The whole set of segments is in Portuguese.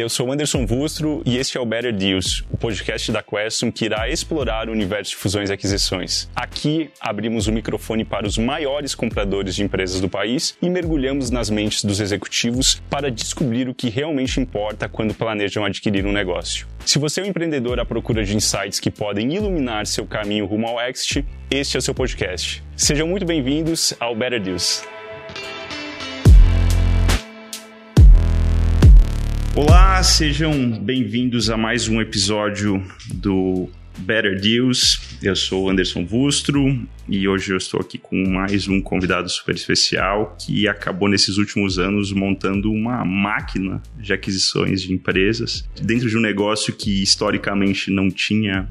eu sou Anderson Vustro e este é o Better Deals, o podcast da Questum que irá explorar o universo de fusões e aquisições. Aqui abrimos o microfone para os maiores compradores de empresas do país e mergulhamos nas mentes dos executivos para descobrir o que realmente importa quando planejam adquirir um negócio. Se você é um empreendedor à procura de insights que podem iluminar seu caminho rumo ao exit, este é o seu podcast. Sejam muito bem-vindos ao Better Deals. Olá, sejam bem-vindos a mais um episódio do Better Deals. Eu sou Anderson Vustro e hoje eu estou aqui com mais um convidado super especial que acabou nesses últimos anos montando uma máquina de aquisições de empresas dentro de um negócio que historicamente não tinha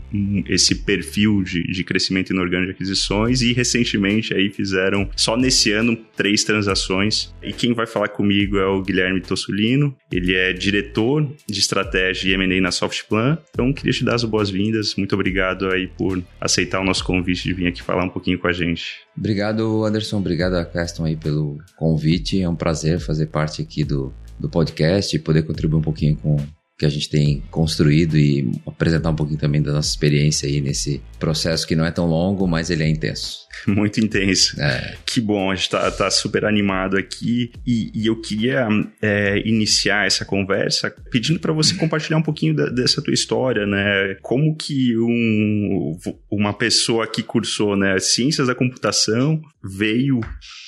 esse perfil de, de crescimento inorgânico de aquisições e recentemente aí fizeram só nesse ano três transações. E quem vai falar comigo é o Guilherme Tossulino. Ele é diretor de estratégia e M&A na Softplan. Então queria te dar as boas-vindas. Muito obrigado aí por aceitar o nosso convite de vir aqui falar um pouquinho com a gente. Obrigado, Anderson. Obrigado a Caston aí pelo convite. É um prazer fazer parte aqui do, do podcast e poder contribuir um pouquinho com que a gente tem construído e apresentar um pouquinho também da nossa experiência aí nesse processo que não é tão longo, mas ele é intenso. Muito intenso. É. Que bom, a gente tá, tá super animado aqui e, e eu queria é, iniciar essa conversa pedindo para você compartilhar um pouquinho da, dessa tua história, né? Como que um, uma pessoa que cursou né, ciências da computação veio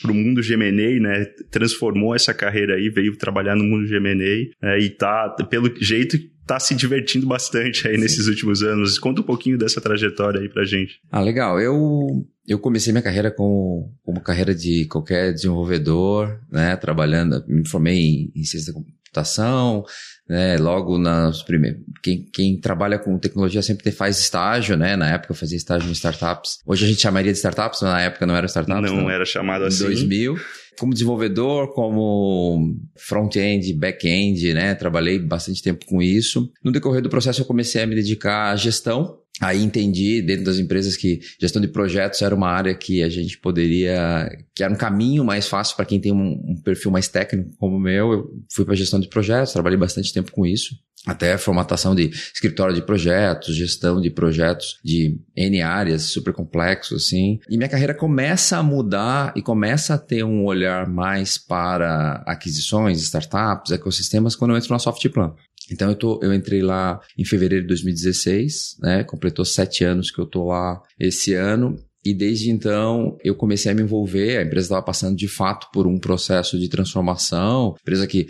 para o mundo Gemenei, né? Transformou essa carreira aí, veio trabalhar no mundo Gemenei né, e tá, pelo jeito, tá se divertindo bastante aí Sim. nesses últimos anos. Conta um pouquinho dessa trajetória aí pra gente. Ah, legal. Eu, eu comecei minha carreira como, como carreira de qualquer desenvolvedor, né? Trabalhando, me formei em, em ciência da computação, né? Logo nas primeiras. Quem, quem trabalha com tecnologia sempre faz estágio, né? Na época eu fazia estágio em startups. Hoje a gente chamaria de startups, mas na época não era startups. Não, não. era chamado assim. Em 2000. Como desenvolvedor, como front-end, back-end, né? Trabalhei bastante tempo com isso. No decorrer do processo eu comecei a me dedicar à gestão, Aí entendi dentro das empresas que gestão de projetos era uma área que a gente poderia, que era um caminho mais fácil para quem tem um, um, perfil mais técnico como o meu. Eu fui para gestão de projetos, trabalhei bastante tempo com isso, até formatação de escritório de projetos, gestão de projetos de N áreas super complexos assim. E minha carreira começa a mudar e começa a ter um olhar mais para aquisições, startups, ecossistemas quando eu entro na Softplan. Então eu, tô, eu entrei lá em fevereiro de 2016, né? Completou sete anos que eu tô lá esse ano. E desde então eu comecei a me envolver. A empresa estava passando de fato por um processo de transformação. Empresa que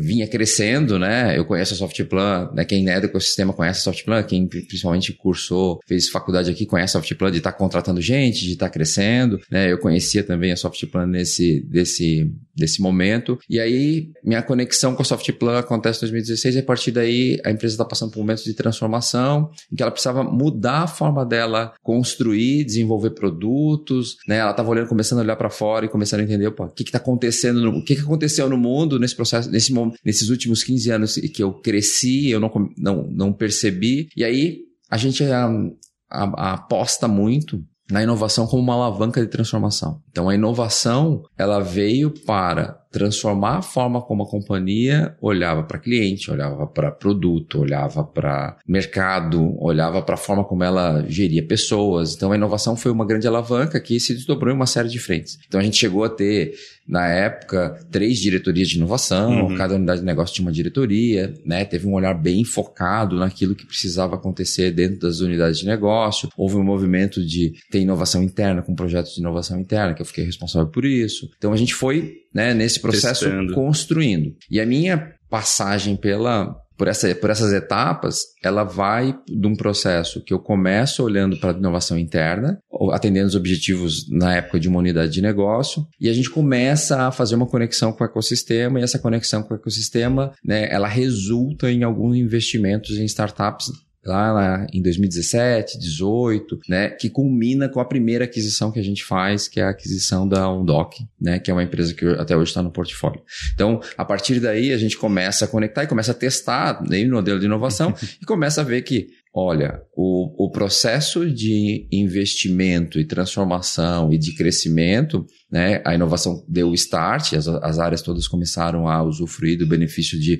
vinha crescendo, né? Eu conheço a Softplan, né? Quem é do ecossistema conhece a Softplan, quem principalmente cursou, fez faculdade aqui, conhece a Softplan de estar tá contratando gente, de estar tá crescendo, né? Eu conhecia também a Softplan nesse, desse, desse momento. E aí, minha conexão com a Softplan acontece em 2016 e a partir daí a empresa está passando por um momento de transformação em que ela precisava mudar a forma dela construir, desenvolver produtos, né? Ela estava olhando, começando a olhar para fora e começando a entender, o que está acontecendo, no, o que, que aconteceu no mundo nesse processo, nesse, nesses últimos 15 anos que eu cresci, eu não, não, não percebi. E aí a gente a, aposta muito na inovação como uma alavanca de transformação. Então a inovação ela veio para transformar a forma como a companhia olhava para cliente, olhava para produto, olhava para mercado, olhava para a forma como ela geria pessoas. Então a inovação foi uma grande alavanca que se desdobrou em uma série de frentes. Então a gente chegou a ter na época três diretorias de inovação, uhum. cada unidade de negócio tinha uma diretoria, né? Teve um olhar bem focado naquilo que precisava acontecer dentro das unidades de negócio. Houve um movimento de ter inovação interna com projetos de inovação interna, que eu fiquei responsável por isso. Então a gente foi né, nesse processo Testando. construindo. E a minha passagem pela por, essa, por essas etapas, ela vai de um processo que eu começo olhando para a inovação interna, atendendo os objetivos na época de uma unidade de negócio, e a gente começa a fazer uma conexão com o ecossistema, e essa conexão com o ecossistema, né, ela resulta em alguns investimentos em startups lá, lá em 2017, 18, né, que culmina com a primeira aquisição que a gente faz, que é a aquisição da Undoc, né, que é uma empresa que até hoje está no portfólio. Então, a partir daí a gente começa a conectar e começa a testar né, no modelo de inovação e começa a ver que Olha, o, o processo de investimento e transformação e de crescimento, né, a inovação deu start, as, as áreas todas começaram a usufruir do benefício de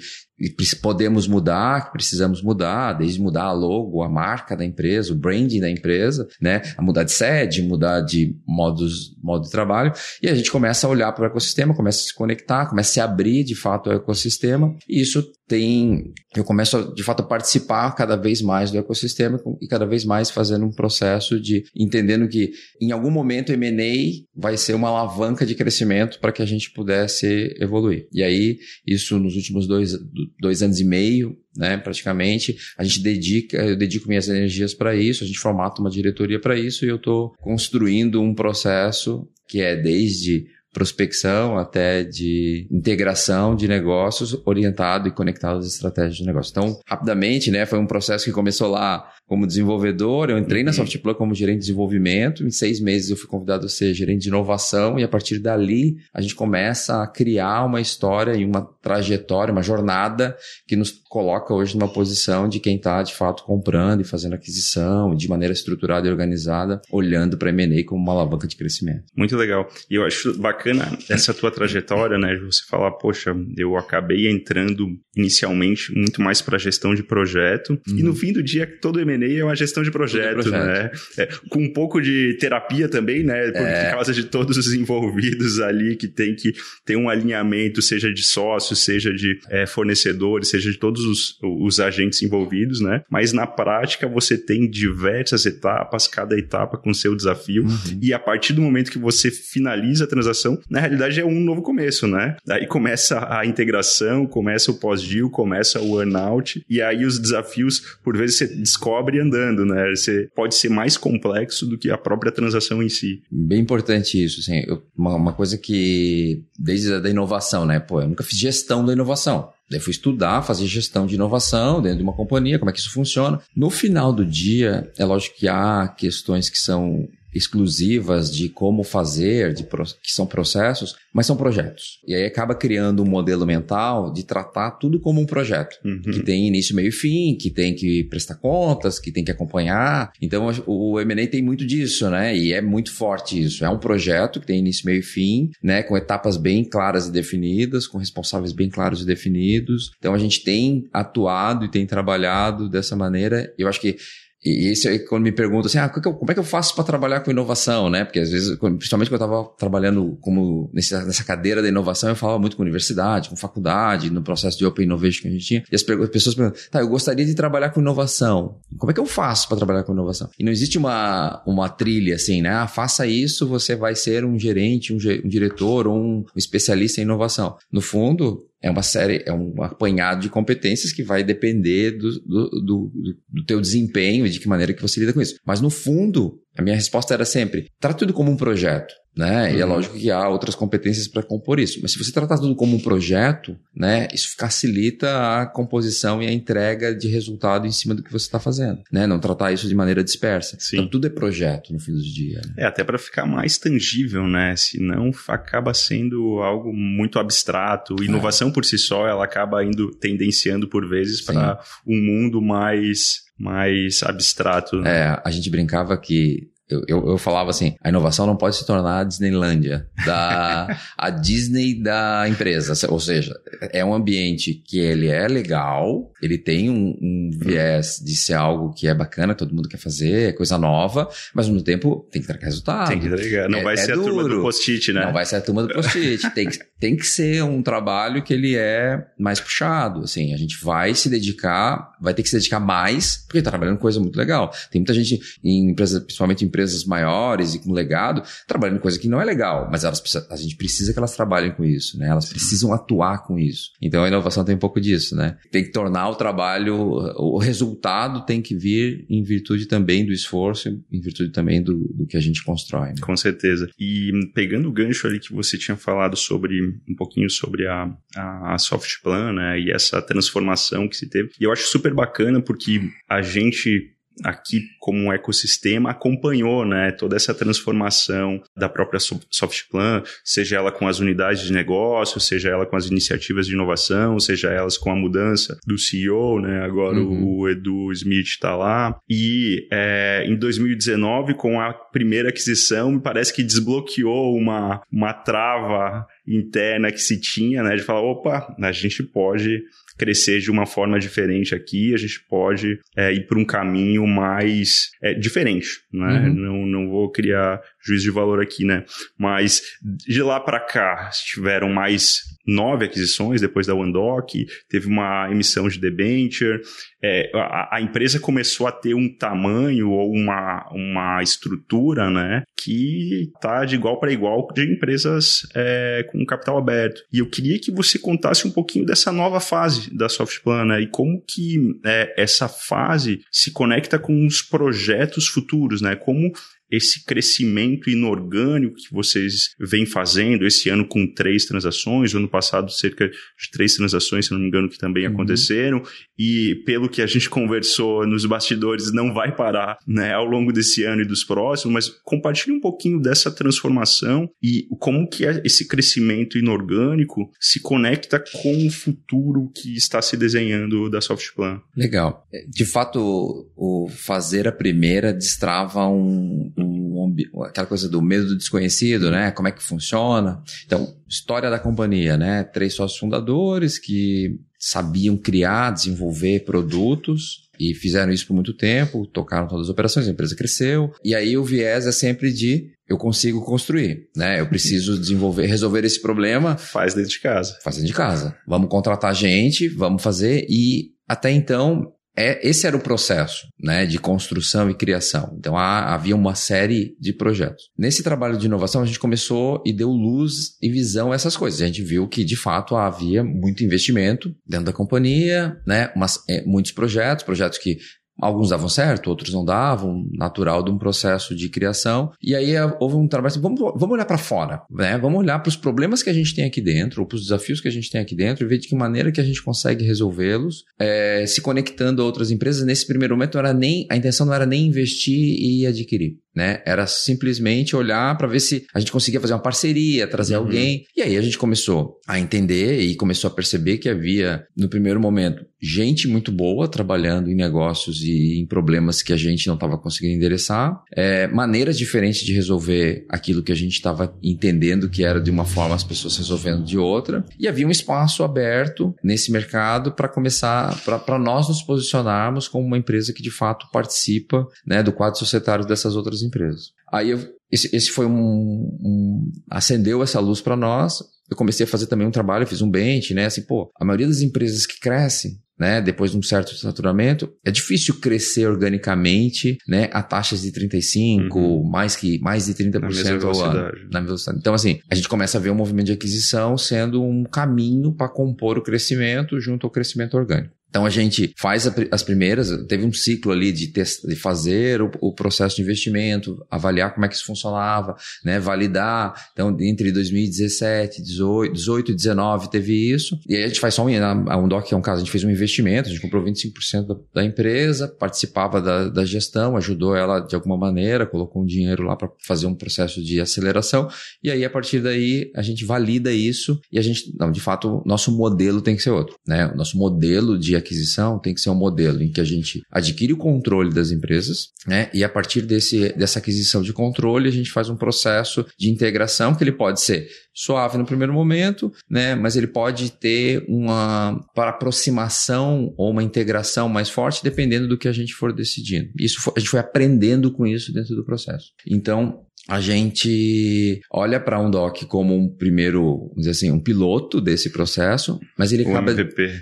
podemos mudar, precisamos mudar, desde mudar a logo, a marca da empresa, o branding da empresa, né? A mudar de sede, mudar de modos, modo de trabalho. E a gente começa a olhar para o ecossistema, começa a se conectar, começa a se abrir de fato ao ecossistema. E isso tem, eu começo de fato a participar cada vez mais do ecossistema e cada vez mais fazendo um processo de entendendo que em algum momento M&A vai ser uma alavanca de crescimento para que a gente pudesse evoluir. E aí, isso nos últimos dois, dois anos e meio, né, praticamente, a gente dedica, eu dedico minhas energias para isso, a gente formata uma diretoria para isso e eu estou construindo um processo que é desde prospecção até de integração de negócios orientado e conectado às estratégias de negócio. Então, rapidamente, né, foi um processo que começou lá como desenvolvedor, eu entrei uhum. na Softplan como gerente de desenvolvimento, em seis meses eu fui convidado a ser gerente de inovação e a partir dali a gente começa a criar uma história e uma trajetória, uma jornada que nos coloca hoje numa posição de quem está de fato comprando e fazendo aquisição de maneira estruturada e organizada, olhando para a M&A como uma alavanca de crescimento. Muito legal. E eu acho bacana essa tua trajetória, né, de você falar, poxa, eu acabei entrando inicialmente muito mais para gestão de projeto uhum. e no fim do dia todo M&A é uma gestão de projeto, projeto. né? É, com um pouco de terapia também, né? Por é. causa de todos os envolvidos ali que tem que ter um alinhamento, seja de sócios, seja de é, fornecedores, seja de todos os, os agentes envolvidos, né? Mas na prática você tem diversas etapas, cada etapa com seu desafio, uhum. e a partir do momento que você finaliza a transação, na realidade é um novo começo, né? Aí começa a integração, começa o pós-deal, começa o earnout, e aí os desafios, por vezes você descobre andando, né? Você pode ser mais complexo do que a própria transação em si. Bem importante isso, assim, uma, uma, coisa que desde a da inovação, né? Pô, eu nunca fiz gestão da inovação. Daí fui estudar, fazer gestão de inovação dentro de uma companhia, como é que isso funciona. No final do dia, é lógico que há questões que são exclusivas de como fazer, de que são processos, mas são projetos. E aí acaba criando um modelo mental de tratar tudo como um projeto, uhum. que tem início, meio e fim, que tem que prestar contas, que tem que acompanhar. Então o M&A tem muito disso, né? E é muito forte isso. É um projeto que tem início, meio e fim, né? Com etapas bem claras e definidas, com responsáveis bem claros e definidos. Então a gente tem atuado e tem trabalhado dessa maneira. Eu acho que e isso aí, quando me perguntam assim, ah, como é que eu faço para trabalhar com inovação, né? Porque às vezes, principalmente quando eu estava trabalhando como nessa, nessa cadeira da inovação, eu falava muito com universidade, com faculdade, no processo de Open Innovation que a gente tinha. E as, as pessoas perguntam, tá, eu gostaria de trabalhar com inovação. Como é que eu faço para trabalhar com inovação? E não existe uma, uma trilha assim, né? Ah, faça isso, você vai ser um gerente, um, um diretor ou um especialista em inovação. No fundo, é uma série, é um apanhado de competências que vai depender do, do, do, do teu desempenho e de que maneira que você lida com isso. Mas no fundo, a minha resposta era sempre: trata tudo como um projeto né? Uhum. E é uhum. lógico que há outras competências para compor isso. Mas se você tratar tudo como um projeto, né, isso facilita a composição e a entrega de resultado em cima do que você está fazendo, né? Não tratar isso de maneira dispersa. Sim. Então tudo é projeto no fim do dia. Né? É até para ficar mais tangível, né? Senão acaba sendo algo muito abstrato. É. Inovação é. por si só, ela acaba indo tendenciando por vezes para um mundo mais mais abstrato. Né? É, a gente brincava que eu, eu, eu, falava assim, a inovação não pode se tornar a Disneylândia, da, a Disney da empresa. Ou seja, é um ambiente que ele é legal, ele tem um, um viés de ser algo que é bacana, todo mundo quer fazer, é coisa nova, mas ao mesmo tempo tem que trazer resultado. Tem que entregar. Não é, vai é ser duro. a turma do post-it, né? Não vai ser a turma do post-it. tem, que, tem que ser um trabalho que ele é mais puxado. Assim, a gente vai se dedicar, vai ter que se dedicar mais, porque tá trabalhando coisa muito legal. Tem muita gente em empresas, principalmente em empresas maiores e com legado, trabalhando em coisa que não é legal, mas elas, a gente precisa que elas trabalhem com isso, né? Elas precisam atuar com isso. Então a inovação tem um pouco disso, né? Tem que tornar o trabalho, o resultado tem que vir em virtude também do esforço, em virtude também do, do que a gente constrói. Né? Com certeza. E pegando o gancho ali que você tinha falado sobre um pouquinho sobre a, a, a Softplan, né? E essa transformação que se teve. E eu acho super bacana porque a gente aqui como um ecossistema acompanhou né, toda essa transformação da própria Softplan, seja ela com as unidades de negócio, seja ela com as iniciativas de inovação, seja elas com a mudança do CEO, né, agora uhum. o Edu Smith está lá. E é, em 2019, com a primeira aquisição, me parece que desbloqueou uma, uma trava interna que se tinha, né, de falar, opa, a gente pode crescer de uma forma diferente aqui, a gente pode é, ir para um caminho mais é, diferente, né? Uhum. Não, não vou criar juízo de valor aqui, né? Mas de lá para cá tiveram mais nove aquisições depois da OneDoc, teve uma emissão de debenture, é, a, a, empresa começou a ter um tamanho ou uma, uma estrutura, né, que tá de igual para igual de empresas é, com capital aberto. E eu queria que você contasse um pouquinho dessa nova fase da Softplan, né, e como que é, essa fase se conecta com os projetos futuros, né, como esse crescimento inorgânico que vocês vêm fazendo, esse ano com três transações, ano passado cerca de três transações, se não me engano, que também uhum. aconteceram, e pelo que a gente conversou nos bastidores, não vai parar né, ao longo desse ano e dos próximos, mas compartilhe um pouquinho dessa transformação e como que é esse crescimento inorgânico se conecta com o futuro que está se desenhando da Softplan. Legal. De fato, o fazer a primeira destrava um um, aquela coisa do medo do desconhecido, né? Como é que funciona? Então, história da companhia, né? Três sócios fundadores que sabiam criar, desenvolver produtos e fizeram isso por muito tempo, tocaram todas as operações, a empresa cresceu. E aí o viés é sempre de eu consigo construir, né? Eu preciso desenvolver, resolver esse problema. Faz dentro de casa. Faz dentro de casa. Vamos contratar gente, vamos fazer e até então é, esse era o processo né, de construção e criação. Então há, havia uma série de projetos. Nesse trabalho de inovação, a gente começou e deu luz e visão a essas coisas. A gente viu que, de fato, havia muito investimento dentro da companhia, né, umas, é, muitos projetos, projetos que Alguns davam certo, outros não davam, natural de um processo de criação. E aí eh, houve um trabalho assim, vamos, vamos olhar para fora, né? Vamos olhar para os problemas que a gente tem aqui dentro, ou para os desafios que a gente tem aqui dentro, e ver de que maneira que a gente consegue resolvê-los, é, se conectando a outras empresas. Nesse primeiro momento, era nem, a intenção não era nem investir e adquirir né? Era simplesmente olhar para ver se a gente conseguia fazer uma parceria, trazer uhum. alguém. E aí a gente começou a entender e começou a perceber que havia, no primeiro momento, gente muito boa trabalhando em negócios e em problemas que a gente não estava conseguindo endereçar, é, maneiras diferentes de resolver aquilo que a gente estava entendendo que era de uma forma, as pessoas resolvendo de outra. E havia um espaço aberto nesse mercado para começar, para nós nos posicionarmos como uma empresa que de fato participa né, do quadro societário dessas outras empresas. Aí eu, esse, esse foi um, um acendeu essa luz para nós. Eu comecei a fazer também um trabalho, fiz um bench, né? Assim, pô, a maioria das empresas que crescem né, depois de um certo saturamento, é difícil crescer organicamente, né, a taxas de 35, uhum. mais que mais de 30% na ao ano, na velocidade. Então assim, a gente começa a ver um movimento de aquisição sendo um caminho para compor o crescimento junto ao crescimento orgânico. Então a gente faz as primeiras, teve um ciclo ali de, test, de fazer o, o, processo de investimento, avaliar como é que isso funcionava, né, validar. Então entre 2017, 18, 18 e 19 teve isso. E aí a gente faz só um, um DOC é um caso, a gente fez um investimento, a gente comprou 25% da, da empresa, participava da, da gestão, ajudou ela de alguma maneira, colocou um dinheiro lá para fazer um processo de aceleração. E aí a partir daí a gente valida isso e a gente, não, de fato, nosso modelo tem que ser outro, né? O nosso modelo de aquisição tem que ser um modelo em que a gente adquire o controle das empresas, né? E a partir desse, dessa aquisição de controle, a gente faz um processo de integração que ele pode ser suave no primeiro momento, né? Mas ele pode ter uma para aproximação ou uma integração mais forte dependendo do que a gente for decidindo. Isso foi, a gente foi aprendendo com isso dentro do processo. Então, a gente olha para um doc como um primeiro, vamos dizer assim, um piloto desse processo, mas ele acaba,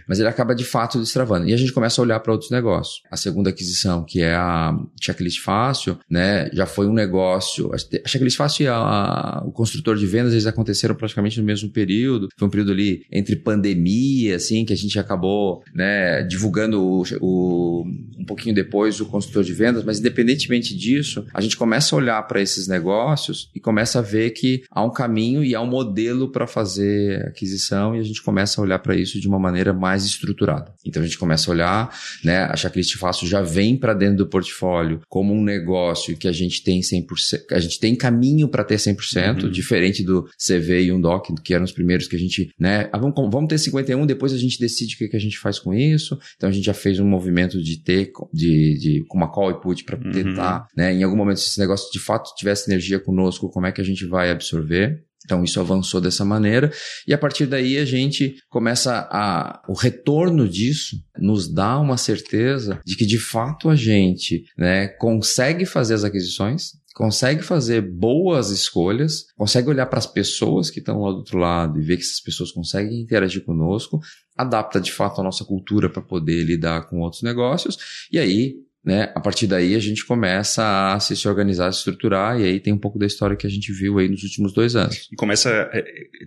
mas ele acaba de fato destravando. E a gente começa a olhar para outros negócios. A segunda aquisição, que é a Checklist Fácil, né, já foi um negócio. A Checklist Fácil e a, o construtor de vendas eles aconteceram praticamente no mesmo período. Foi um período ali entre pandemia, assim, que a gente acabou, né, divulgando o, o um pouquinho depois o construtor de vendas. Mas independentemente disso, a gente começa a olhar para esses negócios negócios e começa a ver que há um caminho e há um modelo para fazer aquisição e a gente começa a olhar para isso de uma maneira mais estruturada. Então a gente começa a olhar, né, a checklist fácil já vem para dentro do portfólio como um negócio que a gente tem 100%, a gente tem caminho para ter 100%, uhum. diferente do CV e um DOC, que eram os primeiros que a gente, né, ah, vamos, vamos ter 51, depois a gente decide o que, que a gente faz com isso. Então a gente já fez um movimento de ter, de, de com uma call e put para uhum. tentar, né, em algum momento se esse negócio de fato tivesse energia conosco, como é que a gente vai absorver. Então isso avançou dessa maneira e a partir daí a gente começa a o retorno disso nos dá uma certeza de que de fato a gente, né, consegue fazer as aquisições, consegue fazer boas escolhas, consegue olhar para as pessoas que estão lá do outro lado e ver que essas pessoas conseguem interagir conosco, adapta de fato a nossa cultura para poder lidar com outros negócios e aí né? A partir daí a gente começa a se, se organizar, se estruturar, e aí tem um pouco da história que a gente viu aí nos últimos dois anos. E começa, é,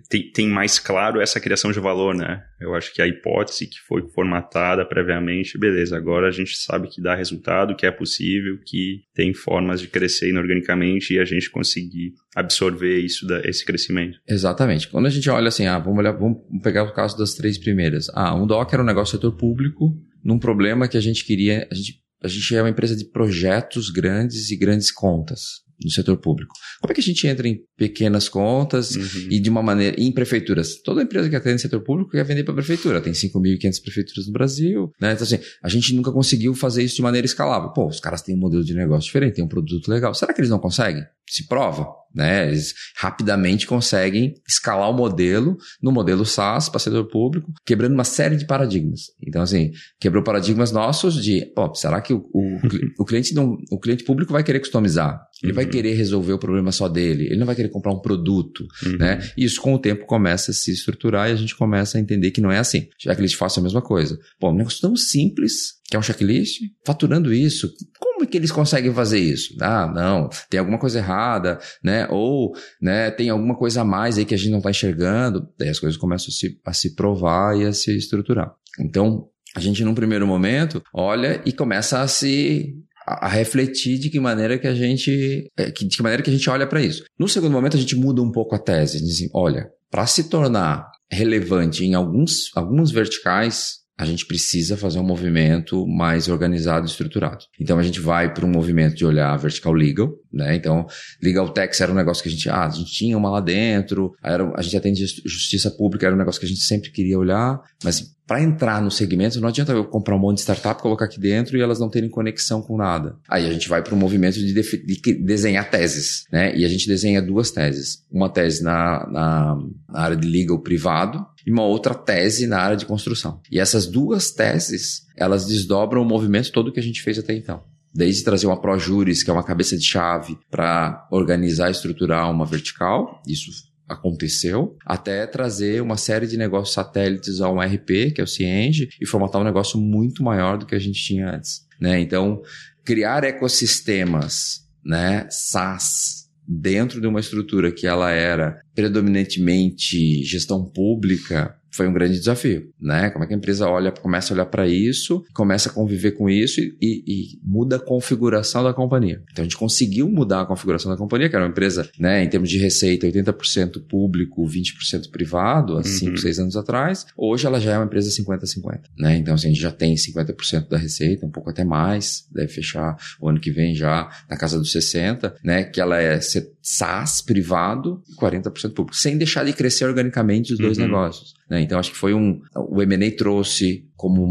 tem, tem mais claro essa criação de valor, né? Eu acho que a hipótese que foi formatada previamente, beleza, agora a gente sabe que dá resultado, que é possível, que tem formas de crescer inorganicamente e a gente conseguir absorver isso, esse crescimento. Exatamente. Quando a gente olha assim, ah, vamos olhar, vamos pegar o caso das três primeiras. Ah, um DOC era um negócio setor público, num problema que a gente queria, a gente a gente é uma empresa de projetos grandes e grandes contas no setor público. Como é que a gente entra em pequenas contas uhum. e de uma maneira em prefeituras? Toda empresa que atende setor público quer vender para a prefeitura. Tem 5.500 prefeituras no Brasil, né? Então assim, a gente nunca conseguiu fazer isso de maneira escalável. Pô, os caras têm um modelo de negócio diferente, têm um produto legal. Será que eles não conseguem? Se prova, né? Eles rapidamente conseguem escalar o modelo no modelo SaaS para setor público, quebrando uma série de paradigmas. Então, assim, quebrou paradigmas nossos de, pô, será que o, o, o cliente não, o cliente público vai querer customizar? Ele uhum. vai querer resolver o problema só dele, ele não vai querer comprar um produto, uhum. né? E isso com o tempo começa a se estruturar e a gente começa a entender que não é assim. Checklist fácil é a mesma coisa. Pô, um negócio tão simples, que é um checklist, faturando isso, como é que eles conseguem fazer isso? Ah, não, tem alguma coisa errada, né? Ou, né, tem alguma coisa a mais aí que a gente não está enxergando. Daí as coisas começam a se, a se provar e a se estruturar. Então, a gente, num primeiro momento, olha e começa a se a, refletir de que maneira que a gente é, de que maneira que a gente olha para isso. No segundo momento a gente muda um pouco a tese, diz assim, olha, para se tornar relevante em alguns alguns verticais, a gente precisa fazer um movimento mais organizado e estruturado. Então a gente vai para um movimento de olhar vertical legal, né? Então, legal tax era um negócio que a gente, ah, a gente tinha uma lá dentro, era, a gente atende justiça pública, era um negócio que a gente sempre queria olhar, mas para entrar no segmento, não adianta eu comprar um monte de startup, colocar aqui dentro e elas não terem conexão com nada. Aí a gente vai para um movimento de, de, desenhar teses, né? E a gente desenha duas teses. Uma tese na, na, na área de legal privado e uma outra tese na área de construção. E essas duas teses, elas desdobram o movimento todo que a gente fez até então desde trazer uma ProJuris, que é uma cabeça de chave, para organizar e estruturar uma vertical, isso aconteceu, até trazer uma série de negócios satélites ao RP, que é o Cienge, e formatar um negócio muito maior do que a gente tinha antes. Né? Então, criar ecossistemas né, SaaS dentro de uma estrutura que ela era predominantemente gestão pública foi um grande desafio, né? Como é que a empresa olha, começa a olhar para isso, começa a conviver com isso e, e, muda a configuração da companhia. Então a gente conseguiu mudar a configuração da companhia, que era uma empresa, né, em termos de receita, 80% público, 20% privado, há 5, 6 uhum. anos atrás. Hoje ela já é uma empresa 50-50, né? Então assim, a gente já tem 50% da receita, um pouco até mais, deve fechar o ano que vem já na casa dos 60, né? Que ela é SaaS privado e 40% público, sem deixar de crescer organicamente os dois uhum. negócios. Né? Então, acho que foi um. O M&A trouxe como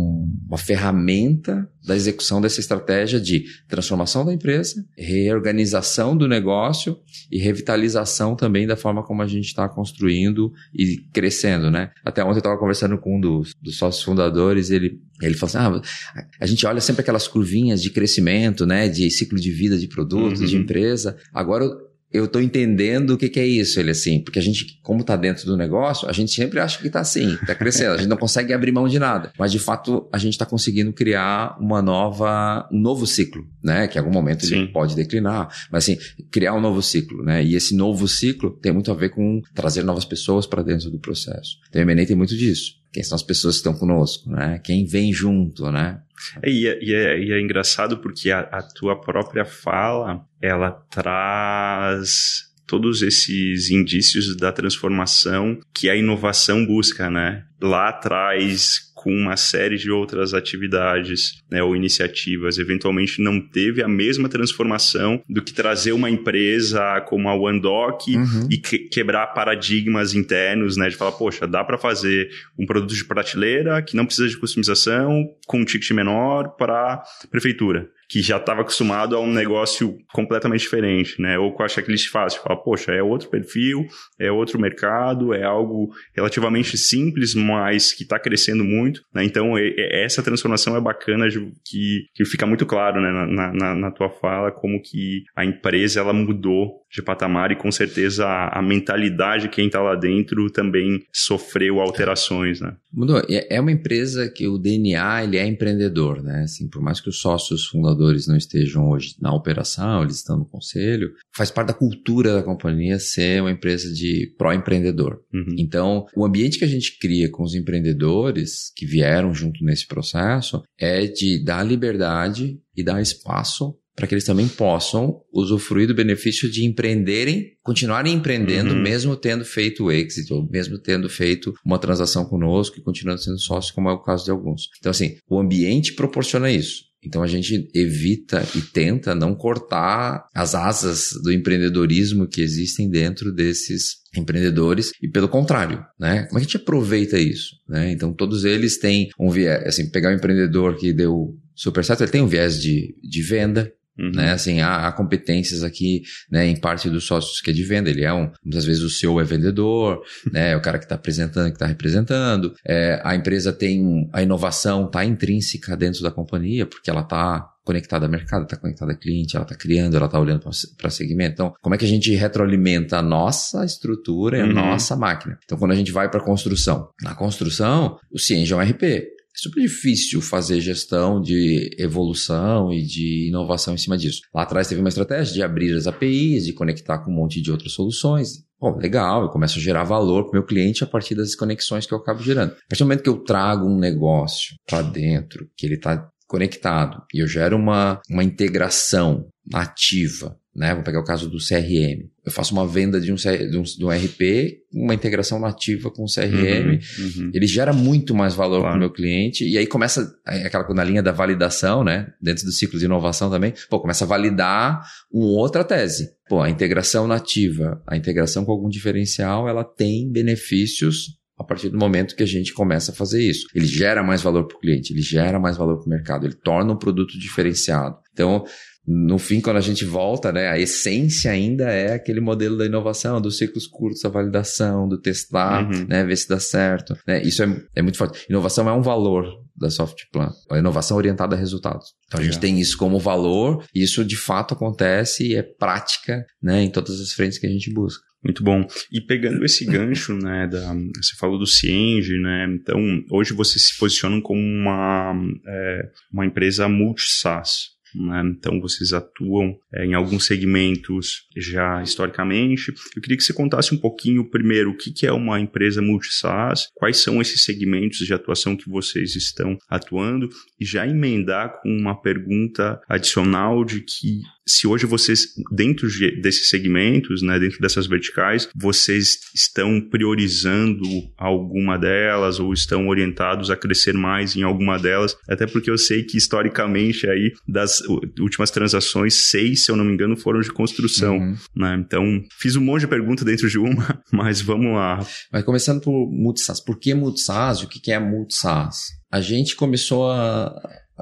uma ferramenta da execução dessa estratégia de transformação da empresa, reorganização do negócio e revitalização também da forma como a gente está construindo e crescendo, né? Até ontem eu estava conversando com um dos, dos sócios fundadores, ele ele falou assim: ah, a gente olha sempre aquelas curvinhas de crescimento, né? De ciclo de vida de produtos, uhum. de empresa. Agora eu tô entendendo o que, que, é isso, ele assim, porque a gente, como tá dentro do negócio, a gente sempre acha que tá assim, tá crescendo, a gente não consegue abrir mão de nada, mas de fato a gente tá conseguindo criar uma nova, um novo ciclo, né, que em algum momento Sim. ele pode declinar, mas assim, criar um novo ciclo, né, e esse novo ciclo tem muito a ver com trazer novas pessoas para dentro do processo. Então, o M&A tem muito disso. Quem são as pessoas que estão conosco, né? Quem vem junto, né? E é, e é, e é engraçado porque a, a tua própria fala, ela traz todos esses indícios da transformação que a inovação busca, né? Lá atrás, com uma série de outras atividades né, ou iniciativas, eventualmente não teve a mesma transformação do que trazer uma empresa como a OneDoc uhum. e que, quebrar paradigmas internos, né, de falar, poxa, dá para fazer um produto de prateleira que não precisa de customização com um ticket menor para prefeitura que já estava acostumado a um negócio completamente diferente, né? Ou com a checklist fácil, fala, poxa, é outro perfil, é outro mercado, é algo relativamente simples, mas que está crescendo muito, né? Então, essa transformação é bacana que, que fica muito claro, né, na, na, na tua fala, como que a empresa, ela mudou de patamar e com certeza a, a mentalidade de quem está lá dentro também sofreu alterações, né? Mudou. É uma empresa que o DNA ele é empreendedor, né? Assim, por mais que os sócios fundadores não estejam hoje na operação, eles estão no conselho, faz parte da cultura da companhia ser uma empresa de pró-empreendedor. Uhum. Então, o ambiente que a gente cria com os empreendedores que vieram junto nesse processo é de dar liberdade e dar espaço para que eles também possam usufruir do benefício de empreenderem, continuarem empreendendo, uhum. mesmo tendo feito o exit, ou mesmo tendo feito uma transação conosco e continuando sendo sócio, como é o caso de alguns. Então, assim, o ambiente proporciona isso. Então a gente evita e tenta não cortar as asas do empreendedorismo que existem dentro desses empreendedores e pelo contrário, né? Como é que a gente aproveita isso, né? Então todos eles têm um viés, assim, pegar um empreendedor que deu super certo, ele tem um viés de, de venda, Uhum. Né? Assim, há, há, competências aqui, né, em parte dos sócios que é de venda. Ele é um, muitas vezes o CEO é vendedor, né, é o cara que está apresentando, que está representando. É, a empresa tem a inovação, está intrínseca dentro da companhia, porque ela está conectada ao mercado, está conectada ao cliente, ela está criando, ela está olhando para segmento. Então, como é que a gente retroalimenta a nossa estrutura e a uhum. nossa máquina? Então, quando a gente vai para a construção, na construção, o Cienge é um RP. É super difícil fazer gestão de evolução e de inovação em cima disso. Lá atrás teve uma estratégia de abrir as APIs, de conectar com um monte de outras soluções. Pô, legal, eu começo a gerar valor para o meu cliente a partir das conexões que eu acabo gerando. A partir do momento que eu trago um negócio para dentro, que ele está conectado, e eu gero uma, uma integração nativa né? Vou pegar o caso do CRM. Eu faço uma venda de um, de um, de um RP, uma integração nativa com o CRM. Uhum, uhum. Ele gera muito mais valor claro. para o meu cliente. E aí começa aquela na linha da validação, né? Dentro do ciclo de inovação também. Pô, começa a validar uma outra tese. Pô, a integração nativa, a integração com algum diferencial, ela tem benefícios a partir do momento que a gente começa a fazer isso. Ele gera mais valor para o cliente, ele gera mais valor para o mercado, ele torna um produto diferenciado. Então, no fim, quando a gente volta, né, a essência ainda é aquele modelo da inovação, dos ciclos curtos, a validação, do testar, uhum. né, ver se dá certo. Né? Isso é, é muito forte. Inovação é um valor da Softplan, a inovação orientada a resultados. Então a gente tem isso como valor, e isso de fato acontece e é prática né, em todas as frentes que a gente busca. Muito bom. E pegando esse gancho, né, da, você falou do Cienge, né, então hoje vocês se posicionam como uma, é, uma empresa multi-SaaS. Né? Então, vocês atuam é, em alguns segmentos já historicamente. Eu queria que você contasse um pouquinho, primeiro, o que, que é uma empresa multi-SaaS, quais são esses segmentos de atuação que vocês estão atuando, e já emendar com uma pergunta adicional de que se hoje vocês, dentro de, desses segmentos, né, dentro dessas verticais, vocês estão priorizando alguma delas ou estão orientados a crescer mais em alguma delas, até porque eu sei que historicamente aí das últimas transações, seis, se eu não me engano, foram de construção, uhum. né? Então, fiz um monte de perguntas dentro de uma, mas vamos lá. Mas começando por multisas, por que multisas? O que é multisas? A gente começou a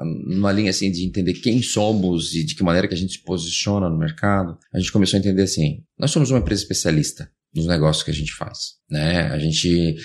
numa linha assim de entender quem somos e de que maneira que a gente se posiciona no mercado, a gente começou a entender assim, nós somos uma empresa especialista nos negócios que a gente faz. Né? A gente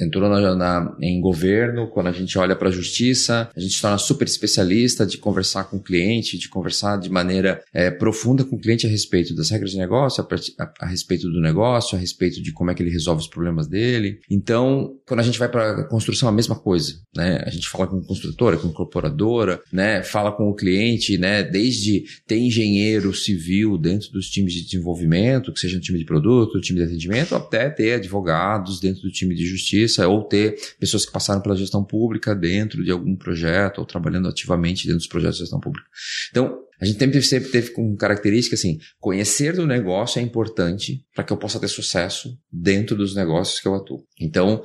entrou na, na, em governo, quando a gente olha para a justiça, a gente se torna super especialista de conversar com o cliente, de conversar de maneira é, profunda com o cliente a respeito das regras de negócio, a, a, a, respeito do negócio, a respeito de como é que ele resolve os problemas dele. Então, quando a gente vai para a construção, a mesma coisa. Né? A gente fala com construtora, com incorporadora, né? fala com o cliente, né? desde ter engenheiro civil dentro dos times de desenvolvimento, que seja um time de produto, um time de atendimento, até ter advogado advogados dentro do time de justiça ou ter pessoas que passaram pela gestão pública dentro de algum projeto ou trabalhando ativamente dentro dos projetos de gestão pública. Então, a gente sempre, sempre teve como característica assim, conhecer do negócio é importante para que eu possa ter sucesso dentro dos negócios que eu atuo. Então,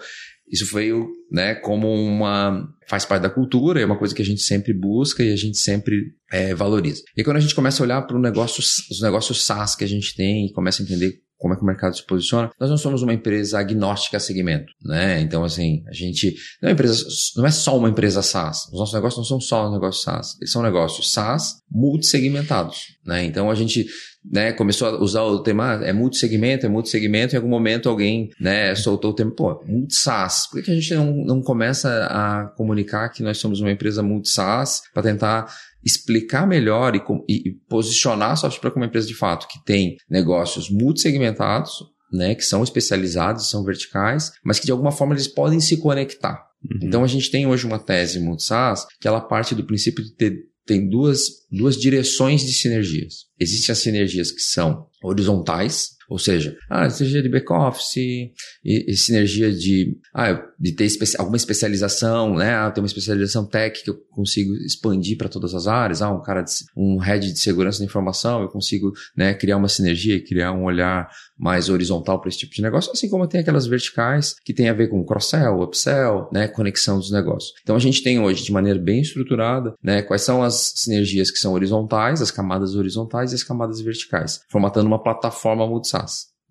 isso veio, né, como uma faz parte da cultura, é uma coisa que a gente sempre busca e a gente sempre é, valoriza. E quando a gente começa a olhar para negócio, os negócios SaaS que a gente tem e começa a entender como é que o mercado se posiciona, nós não somos uma empresa agnóstica a segmento, né? Então, assim, a gente não é, empresa, não é só uma empresa SaaS. Os nossos negócios não são só negócios SaaS. Eles são negócios SaaS multissegmentados, né? Então, a gente né, começou a usar o tema, ah, é multissegmento, é multissegmento, em algum momento alguém, né, soltou o termo, pô, multi-SaaS. Por que, a gente não, não começa a comunicar que nós somos uma empresa multi-SaaS para tentar explicar melhor e, e, posicionar a Software como uma empresa de fato que tem negócios multissegmentados, né, que são especializados, são verticais, mas que de alguma forma eles podem se conectar. Uhum. Então a gente tem hoje uma tese multi-SaaS que ela parte do princípio de ter tem duas, duas direções de sinergias. Existem as sinergias que são horizontais, ou seja, ah, sinergia de back-office, e, e, sinergia de, ah, de ter alguma especialização, né? Ah, ter uma especialização tech que eu consigo expandir para todas as áreas. Ah, um cara, de, um head de segurança da informação, eu consigo né, criar uma sinergia e criar um olhar mais horizontal para esse tipo de negócio, assim como tem aquelas verticais que tem a ver com cross-sell, upsell, né, conexão dos negócios. Então a gente tem hoje de maneira bem estruturada, né, quais são as sinergias que são horizontais, as camadas horizontais e as camadas verticais, formatando uma plataforma multi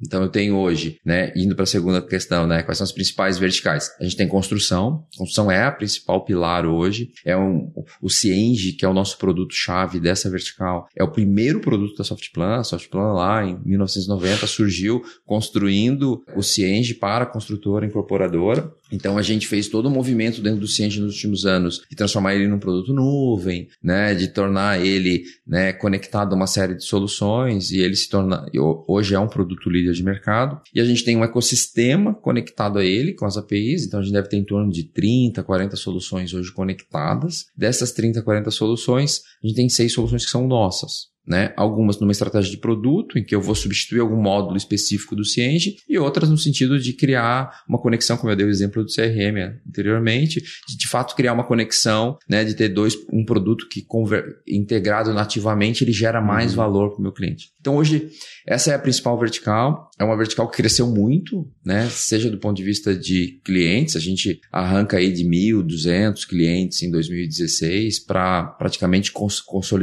então eu tenho hoje, né, indo para a segunda questão, né, quais são as principais verticais? A gente tem construção, construção é a principal pilar hoje, é um, o Cienge, que é o nosso produto chave dessa vertical, é o primeiro produto da Softplan, a Softplan lá em 1990 surgiu construindo o Cienge para a construtora incorporadora. Então a gente fez todo o movimento dentro do Cienge nos últimos anos de transformar ele num produto nuvem, né, de tornar ele, né, conectado a uma série de soluções e ele se torna hoje é um produto líder de mercado. E a gente tem um ecossistema conectado a ele com as APIs, então a gente deve ter em torno de 30, 40 soluções hoje conectadas. Dessas 30, 40 soluções, a gente tem seis soluções que são nossas né? Algumas numa estratégia de produto, em que eu vou substituir algum módulo específico do Cienge, e outras no sentido de criar uma conexão, como eu dei o exemplo do CRM anteriormente, de de fato criar uma conexão, né? De ter dois, um produto que conver, integrado nativamente, ele gera mais uhum. valor para o meu cliente. Então hoje, essa é a principal vertical, é uma vertical que cresceu muito, né? Seja do ponto de vista de clientes, a gente arranca aí de 1.200 clientes em 2016 para praticamente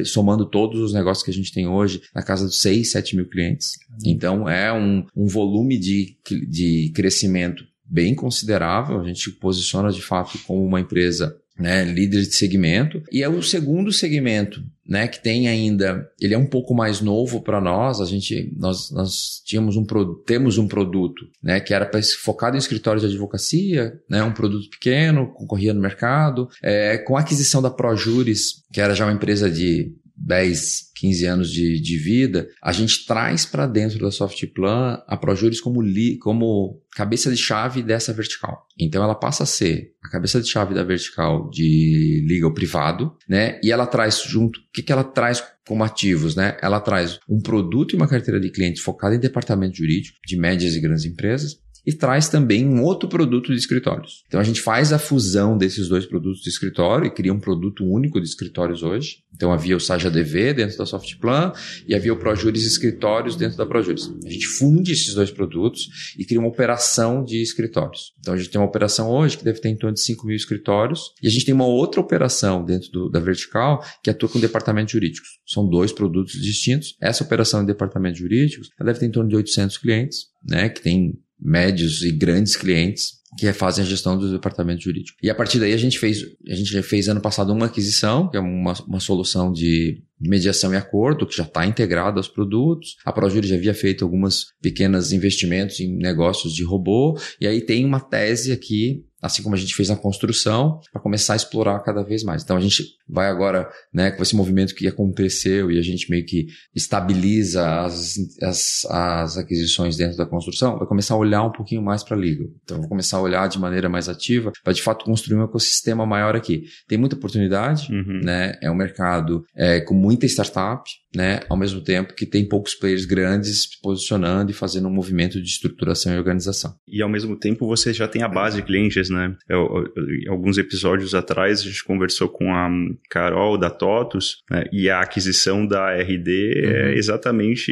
somando todos os negócios que a gente tem hoje na casa dos 6, 7 mil clientes. Então é um, um volume de, de crescimento bem considerável. A gente posiciona de fato como uma empresa né, líder de segmento. E é o segundo segmento, né, que tem ainda, ele é um pouco mais novo para nós. A gente, nós, nós tínhamos um temos um produto, né, que era focado em escritórios de advocacia, né, um produto pequeno, concorria no mercado. É, com a aquisição da ProJuris, que era já uma empresa de 10, 15 anos de, de vida, a gente traz para dentro da Softplan a ProJuris como, li, como cabeça de chave dessa vertical. Então ela passa a ser a cabeça de chave da vertical de legal privado, né? E ela traz junto, o que, que ela traz como ativos, né? Ela traz um produto e uma carteira de clientes focada em departamento jurídico de médias e grandes empresas, e traz também um outro produto de escritórios. Então a gente faz a fusão desses dois produtos de escritório e cria um produto único de escritórios hoje. Então havia o Saja DV dentro da Softplan e havia o ProJuris Escritórios dentro da ProJuris. A gente funde esses dois produtos e cria uma operação de escritórios. Então a gente tem uma operação hoje que deve ter em torno de 5 mil escritórios e a gente tem uma outra operação dentro do, da vertical que atua com departamentos jurídicos. São dois produtos distintos. Essa operação em departamentos jurídicos deve ter em torno de 800 clientes, né, que tem médios e grandes clientes que fazem a gestão do departamento jurídico. E a partir daí a gente fez, a gente fez ano passado uma aquisição, que é uma, uma solução de mediação e acordo, que já está integrada aos produtos. A ProJury já havia feito algumas pequenas investimentos em negócios de robô, e aí tem uma tese aqui assim como a gente fez na construção, para começar a explorar cada vez mais. Então a gente vai agora, né, com esse movimento que aconteceu e a gente meio que estabiliza as, as, as aquisições dentro da construção, vai começar a olhar um pouquinho mais para a legal. Então vou começar a olhar de maneira mais ativa para de fato construir um ecossistema maior aqui. Tem muita oportunidade, uhum. né? É um mercado é, com muita startup, né? Ao mesmo tempo que tem poucos players grandes se posicionando e fazendo um movimento de estruturação e organização. E ao mesmo tempo você já tem a base de clientes, né? Eu, eu, alguns episódios atrás a gente conversou com a Carol da TOTUS né? e a aquisição da RD é uhum. é exatamente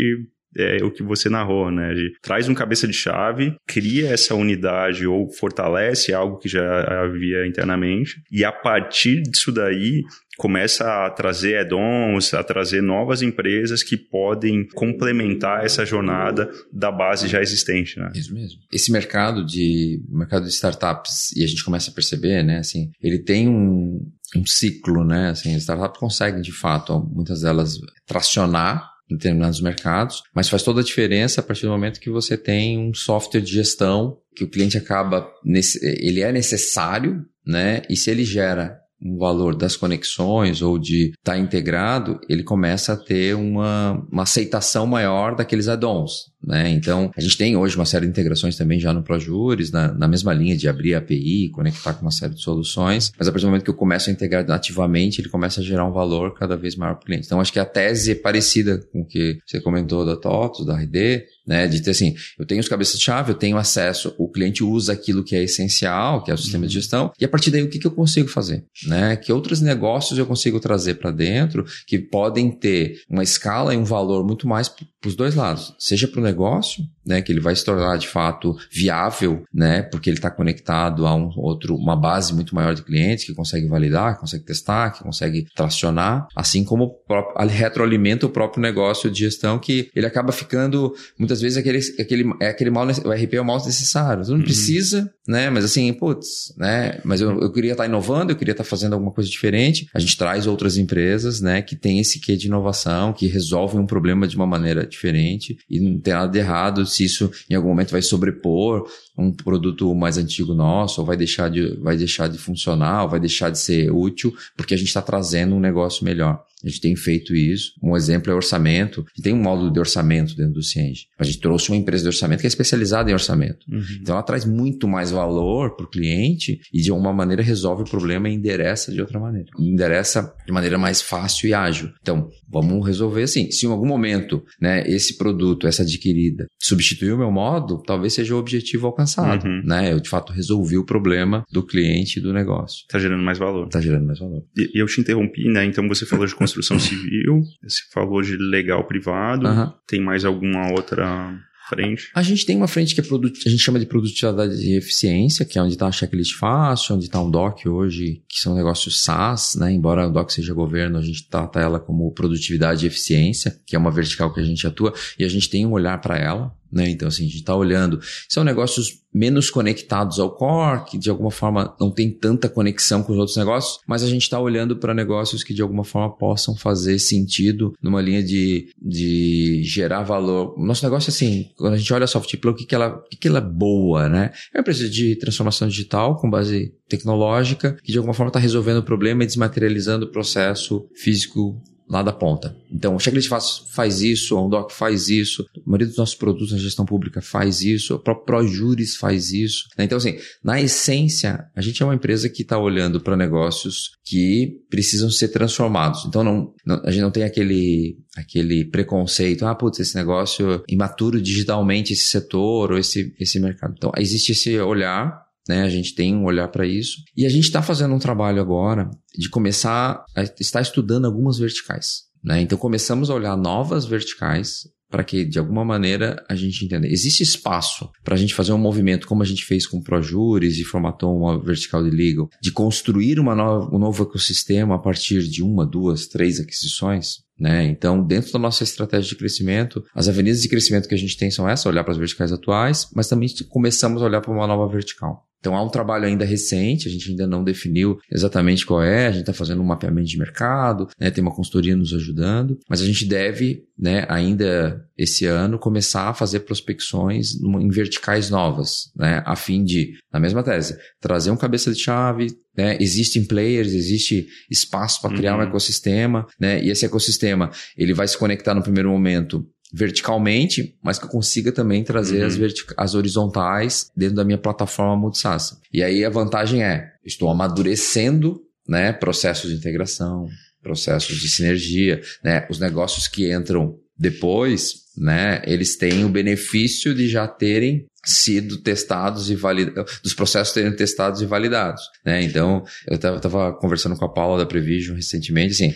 é o que você narrou, né? De, traz um cabeça de chave, cria essa unidade ou fortalece algo que já havia internamente, e a partir disso daí começa a trazer add-ons, a trazer novas empresas que podem complementar essa jornada da base já existente, né? Isso mesmo. Esse mercado de mercado de startups e a gente começa a perceber, né, assim, ele tem um, um ciclo, né, assim, as startups conseguem de fato, muitas delas tracionar em determinados mercados, mas faz toda a diferença a partir do momento que você tem um software de gestão que o cliente acaba, ele é necessário, né? E se ele gera um valor das conexões ou de estar tá integrado, ele começa a ter uma, uma aceitação maior daqueles add-ons. Né? Então, a gente tem hoje uma série de integrações também já no ProJuris, na, na mesma linha de abrir a API, conectar com uma série de soluções, mas a partir do momento que eu começo a integrar nativamente, ele começa a gerar um valor cada vez maior para o cliente. Então, acho que a tese é parecida com o que você comentou da TOTOS, da RD, né? De ter assim, eu tenho os cabeças de chave, eu tenho acesso, o cliente usa aquilo que é essencial, que é o sistema de gestão, e a partir daí o que, que eu consigo fazer? Né? Que outros negócios eu consigo trazer para dentro que podem ter uma escala e um valor muito mais para os dois lados, seja para o negócio, né, que ele vai se tornar de fato viável, né, porque ele está conectado a um outro, uma base muito maior de clientes que consegue validar, que consegue testar, que consegue tracionar, assim como próprio, retroalimenta o próprio negócio de gestão que ele acaba ficando muitas vezes aquele, aquele é aquele mal, o RP é o mal necessário. Você não uhum. precisa, né, mas assim, putz, né, mas eu, eu queria estar tá inovando, eu queria estar tá fazendo alguma coisa diferente. A gente traz outras empresas, né, que tem esse quê de inovação, que resolvem um problema de uma maneira diferente e não tem nada de errado se isso em algum momento vai sobrepor um produto mais antigo nosso, ou vai deixar de, vai deixar de funcionar, ou vai deixar de ser útil, porque a gente está trazendo um negócio melhor. A gente tem feito isso. Um exemplo é orçamento. Tem um módulo de orçamento dentro do Cienge. A gente trouxe uma empresa de orçamento que é especializada em orçamento. Uhum. Então ela traz muito mais valor para o cliente e de alguma maneira resolve o problema e endereça de outra maneira. Endereça de maneira mais fácil e ágil. Então, vamos resolver assim. Se em algum momento né, esse produto, essa adquirida, substituir o meu modo, talvez seja o objetivo alcançado. Uhum. Né? Eu, de fato, resolvi o problema do cliente e do negócio. Está gerando mais valor. Está gerando mais valor. E, eu te interrompi, né? Então você falou de construção civil, você falou de legal privado, uhum. tem mais alguma outra frente? A gente tem uma frente que é produto, a gente chama de produtividade e eficiência, que é onde está a checklist fácil, onde está um DOC hoje, que são negócios SaaS, né? Embora o DOC seja governo, a gente trata ela como produtividade e eficiência, que é uma vertical que a gente atua, e a gente tem um olhar para ela, né? Então, assim, a gente está olhando. São negócios menos conectados ao core, que de alguma forma não tem tanta conexão com os outros negócios, mas a gente está olhando para negócios que de alguma forma possam fazer sentido numa linha de, de gerar valor. Nosso negócio, assim, quando a gente olha a Softplay, o que, que, ela, o que, que ela é boa, né? É uma empresa de transformação digital com base tecnológica que de alguma forma está resolvendo o problema e desmaterializando o processo físico lá da ponta. Então, o checklist faz, faz isso, a Undoc faz isso, a maioria dos nossos produtos na gestão pública faz isso, o próprio ProJuris faz isso. Né? Então, assim, na essência, a gente é uma empresa que está olhando para negócios que precisam ser transformados. Então, não, não, a gente não tem aquele, aquele preconceito, ah, putz, esse negócio imaturo digitalmente, esse setor ou esse, esse mercado. Então, existe esse olhar né? A gente tem um olhar para isso. E a gente está fazendo um trabalho agora de começar a estar estudando algumas verticais. Né? Então começamos a olhar novas verticais para que, de alguma maneira, a gente entenda. Existe espaço para a gente fazer um movimento, como a gente fez com o ProJuris e formatou uma vertical de legal, de construir uma nova, um novo ecossistema a partir de uma, duas, três aquisições? Né? Então, dentro da nossa estratégia de crescimento, as avenidas de crescimento que a gente tem são essas, olhar para as verticais atuais, mas também começamos a olhar para uma nova vertical. Então há um trabalho ainda recente, a gente ainda não definiu exatamente qual é, a gente está fazendo um mapeamento de mercado, né, tem uma consultoria nos ajudando, mas a gente deve, né, ainda esse ano, começar a fazer prospecções em verticais novas, né, a fim de, na mesma tese, trazer um cabeça de chave, né, existem players, existe espaço para criar uhum. um ecossistema, né, e esse ecossistema ele vai se conectar no primeiro momento verticalmente, mas que eu consiga também trazer uhum. as, as horizontais dentro da minha plataforma multisassa. E aí a vantagem é, estou amadurecendo né, processos de integração, processos de sinergia, né, os negócios que entram depois, né, eles têm o benefício de já terem sido testados e validados, dos processos terem testados e validados, né? Então, eu estava conversando com a Paula da Prevision recentemente, assim,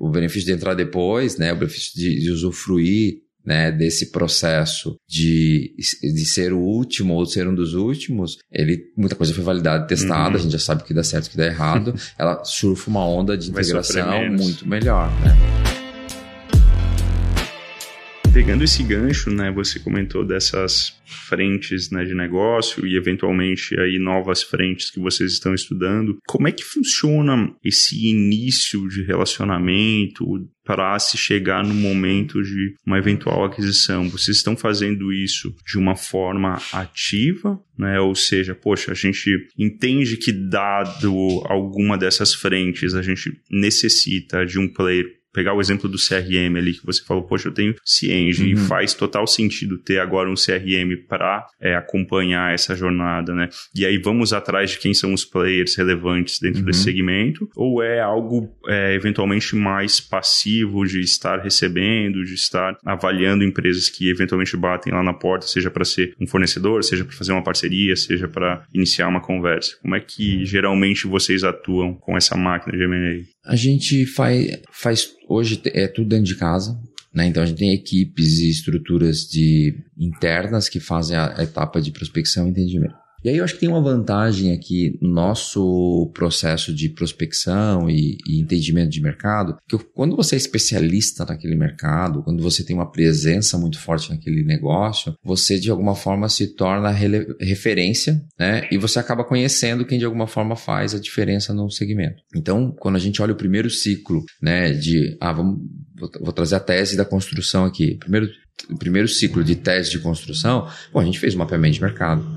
o benefício de entrar depois, né, o benefício de, de usufruir né, desse processo de, de ser o último ou ser um dos últimos, ele, muita coisa foi validada e testada, uhum. a gente já sabe o que dá certo e o que dá errado, ela surfa uma onda de integração muito melhor, né? Pegando esse gancho, né, você comentou dessas frentes né, de negócio e eventualmente aí novas frentes que vocês estão estudando. Como é que funciona esse início de relacionamento para se chegar no momento de uma eventual aquisição? Vocês estão fazendo isso de uma forma ativa, né? Ou seja, poxa, a gente entende que dado alguma dessas frentes, a gente necessita de um player pegar o exemplo do CRM ali, que você falou, poxa, eu tenho Cienge uhum. e faz total sentido ter agora um CRM para é, acompanhar essa jornada, né? E aí vamos atrás de quem são os players relevantes dentro uhum. desse segmento, ou é algo é, eventualmente mais passivo de estar recebendo, de estar avaliando empresas que eventualmente batem lá na porta, seja para ser um fornecedor, seja para fazer uma parceria, seja para iniciar uma conversa. Como é que geralmente vocês atuam com essa máquina de M&A? A gente faz, faz hoje é tudo dentro de casa. Né? Então a gente tem equipes e estruturas de internas que fazem a etapa de prospecção e entendimento. E aí eu acho que tem uma vantagem aqui no nosso processo de prospecção e, e, entendimento de mercado, que quando você é especialista naquele mercado, quando você tem uma presença muito forte naquele negócio, você de alguma forma se torna referência, né? E você acaba conhecendo quem de alguma forma faz a diferença no segmento. Então, quando a gente olha o primeiro ciclo, né, de, ah, vamos, vou, trazer a tese da construção aqui. Primeiro, primeiro ciclo de tese de construção, bom, a gente fez um mapeamento de mercado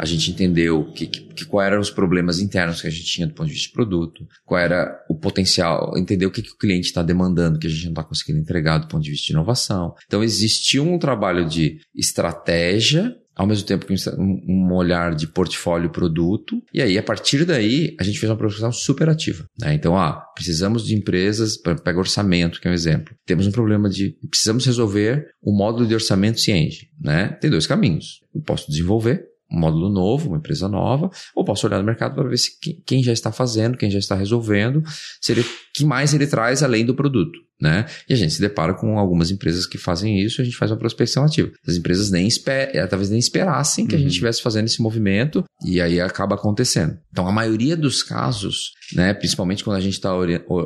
a gente entendeu que, que, qual eram os problemas internos que a gente tinha do ponto de vista de produto, qual era o potencial, entender o que, que o cliente está demandando que a gente não está conseguindo entregar do ponto de vista de inovação. Então existia um trabalho de estratégia ao mesmo tempo que um, olhar de portfólio produto. E aí, a partir daí, a gente fez uma prospecção super ativa. Né? Então, ah, precisamos de empresas, pega orçamento, que é um exemplo. Temos um problema de, precisamos resolver o módulo de orçamento Cienge. Né? Tem dois caminhos. Eu posso desenvolver um módulo novo, uma empresa nova, ou posso olhar no mercado para ver se quem já está fazendo, quem já está resolvendo, se ele, que mais ele traz além do produto né? E a gente se depara com algumas empresas que fazem isso, a gente faz uma prospecção ativa. As empresas nem esperam, eh, talvez nem esperassem que uhum. a gente uhum. estivesse fazendo esse movimento e aí acaba acontecendo. Então, a maioria dos casos, né, principalmente quando a gente está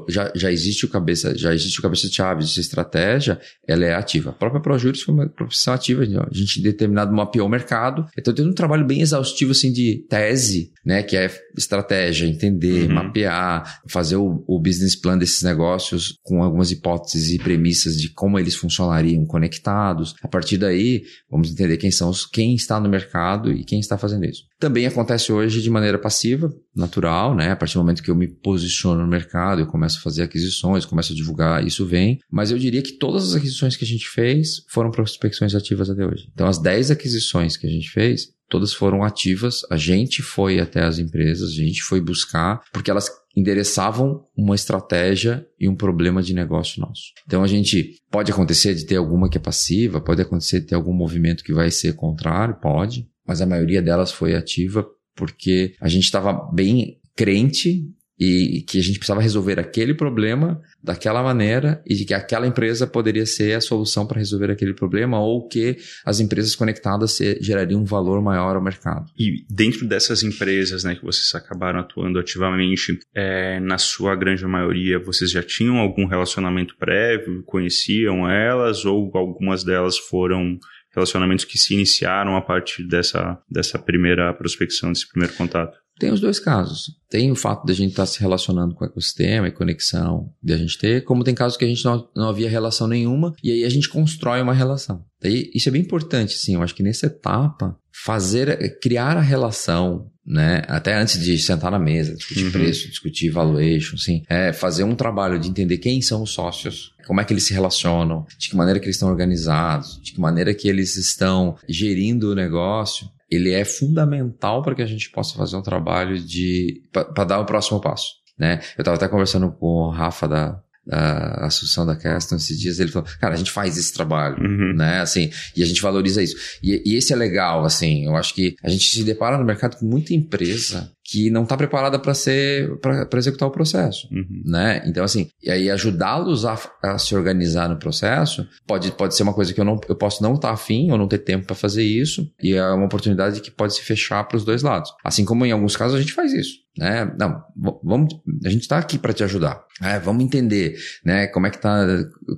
já, já existe o cabeça, já existe o cabeça de chave, existe estratégia, ela é ativa. A própria ProJuris foi uma profissão ativa, a gente determinado mapeou o mercado. Então, tem um trabalho bem exaustivo assim de tese, né, que é estratégia, entender, uhum. mapear, fazer o, o business plan desses negócios com algumas hipóteses hipóteses e premissas de como eles funcionariam conectados. A partir daí, vamos entender quem são os, quem está no mercado e quem está fazendo isso. Também acontece hoje de maneira passiva, natural, né? A partir do momento que eu me posiciono no mercado, eu começo a fazer aquisições, começo a divulgar, isso vem. Mas eu diria que todas as aquisições que a gente fez foram prospecções ativas até hoje. Então, as 10 aquisições que a gente fez, todas foram ativas. A gente foi até as empresas, a gente foi buscar, porque elas endereçavam uma estratégia e um problema de negócio nosso. Então a gente pode acontecer de ter alguma que é passiva, pode acontecer de ter algum movimento que vai ser contrário, pode, mas a maioria delas foi ativa porque a gente estava bem crente e que a gente precisava resolver aquele problema daquela maneira e de que aquela empresa poderia ser a solução para resolver aquele problema ou que as empresas conectadas gerariam um valor maior ao mercado. E dentro dessas empresas né, que vocês acabaram atuando ativamente, é, na sua grande maioria, vocês já tinham algum relacionamento prévio, conheciam elas ou algumas delas foram relacionamentos que se iniciaram a partir dessa, dessa primeira prospecção, desse primeiro contato? Tem os dois casos. Tem o fato de a gente estar tá se relacionando com o ecossistema e conexão de a gente ter, como tem casos que a gente não, não havia relação nenhuma e aí a gente constrói uma relação. Daí, isso é bem importante, sim. Eu acho que nessa etapa, fazer, criar a relação, né? Até antes de sentar na mesa, discutir uhum. preço, discutir valuation, sim. É fazer um trabalho de entender quem são os sócios, como é que eles se relacionam, de que maneira que eles estão organizados, de que maneira que eles estão gerindo o negócio ele é fundamental para que a gente possa fazer um trabalho de para dar o próximo passo. Né? Eu estava até conversando com o Rafa da, da Associação da Caston esses dias, ele falou, cara, a gente faz esse trabalho, uhum. né, assim, e a gente valoriza isso. E, e, esse é legal, assim, eu acho que a gente se depara no mercado com muita empresa que não está preparada para ser para executar o processo, uhum. né? Então assim, e aí ajudá-los a, a, se organizar no processo pode, pode ser uma coisa que eu não eu posso não estar tá afim ou não ter tempo para fazer isso e é uma oportunidade que pode se fechar para os dois lados. Assim como em alguns casos a gente faz isso né? Não, vamos, a gente está aqui para te ajudar. É, vamos entender, né? Como é que tá?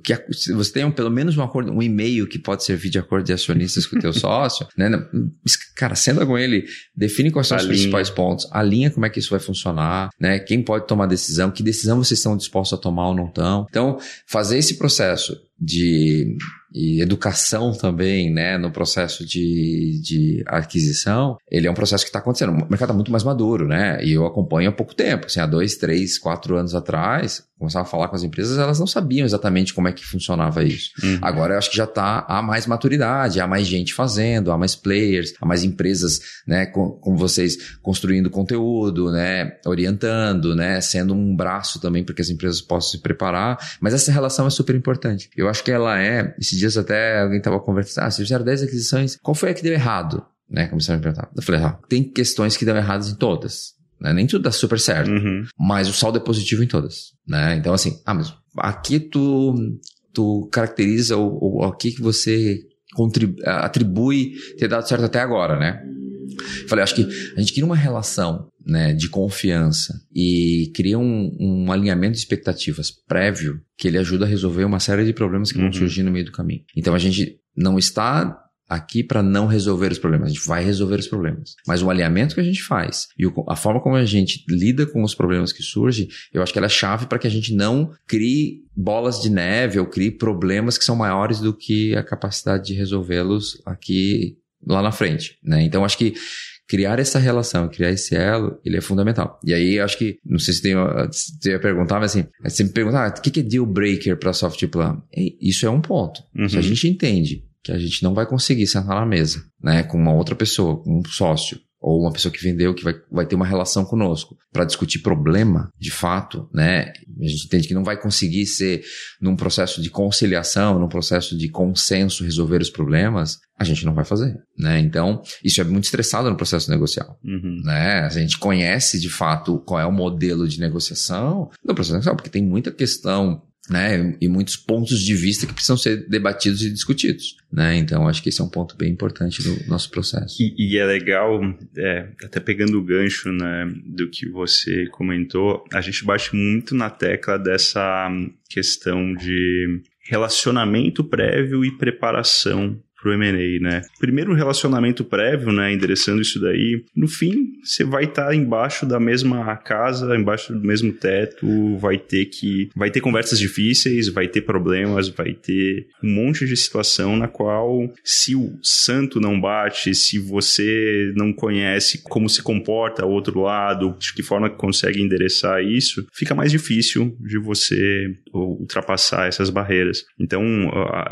Que se você tem um, pelo menos um acordo, um e-mail que pode servir de acordo de acionistas com o teu sócio, né? Cara, senta com ele, define quais são os principais pontos, alinha como é que isso vai funcionar, né? Quem pode tomar decisão, que decisão vocês estão dispostos a tomar ou não estão. Então, fazer esse processo de e educação também, né, no processo de, de aquisição, ele é um processo que está acontecendo. O mercado está muito mais maduro, né? E eu acompanho há pouco tempo, assim, há dois, três, quatro anos atrás, começava a falar com as empresas, elas não sabiam exatamente como é que funcionava isso. Uhum. Agora eu acho que já está há mais maturidade, há mais gente fazendo, há mais players, há mais empresas, né, com, com vocês construindo conteúdo, né, orientando, né, sendo um braço também para que as empresas possam se preparar. Mas essa relação é super importante. Eu acho que ela é, esses dias até alguém estava conversando, ah, se fizeram 10 aquisições, qual foi a que deu errado? Né, começaram a me perguntar. Eu falei, ah, tem questões que dão erradas em todas. Né? Nem tudo dá super certo. Uhum. Mas o saldo é positivo em todas. Né? Então, assim, ah, mas aqui tu, tu caracteriza o, o aqui que você atribui ter dado certo até agora, né? Falei, acho que a gente cria uma relação né, de confiança e cria um, um, alinhamento de expectativas prévio que ele ajuda a resolver uma série de problemas que uhum. vão surgir no meio do caminho. Então a gente não está aqui para não resolver os problemas. A gente vai resolver os problemas. Mas o alinhamento que a gente faz e a forma como a gente lida com os problemas que surgem, eu acho que ela é chave para que a gente não crie bolas de neve ou crie problemas que são maiores do que a capacidade de resolvê-los aqui lá na frente, né? Então acho que criar essa relação, criar esse elo, ele é fundamental. E aí, acho que, não sei se tem, você ia perguntar, mas assim, você me perguntar, ah, o que é deal breaker para soft plan? Isso é um ponto. Uhum. Se a uhum. gente entende que a gente não vai conseguir sentar na mesa, né, com uma outra pessoa, com um sócio, ou uma pessoa que vendeu que vai, vai ter uma relação conosco para discutir problema, de fato, né? A gente entende que não vai conseguir ser num processo de conciliação, num processo de consenso resolver os problemas, a gente não vai fazer, né? Então, isso é muito estressado no processo negocial, uhum. né? A gente conhece de fato qual é o modelo de negociação no processo negocial, porque tem muita questão né, e muitos pontos de vista que precisam ser debatidos e discutidos, né? Então acho que esse é um ponto bem importante do nosso processo. E, e é legal, é, até pegando o gancho, né, do que você comentou, a gente bate muito na tecla dessa questão de relacionamento prévio e preparação pro M&A, né? Primeiro relacionamento prévio, né, endereçando isso daí, no fim, você vai estar tá embaixo da mesma casa, embaixo do mesmo teto, vai ter que vai ter conversas difíceis, vai ter problemas, vai ter um monte de situação na qual se o santo não bate, se você não conhece como se comporta o outro lado, de que forma que consegue endereçar isso, fica mais difícil de você ultrapassar essas barreiras. Então,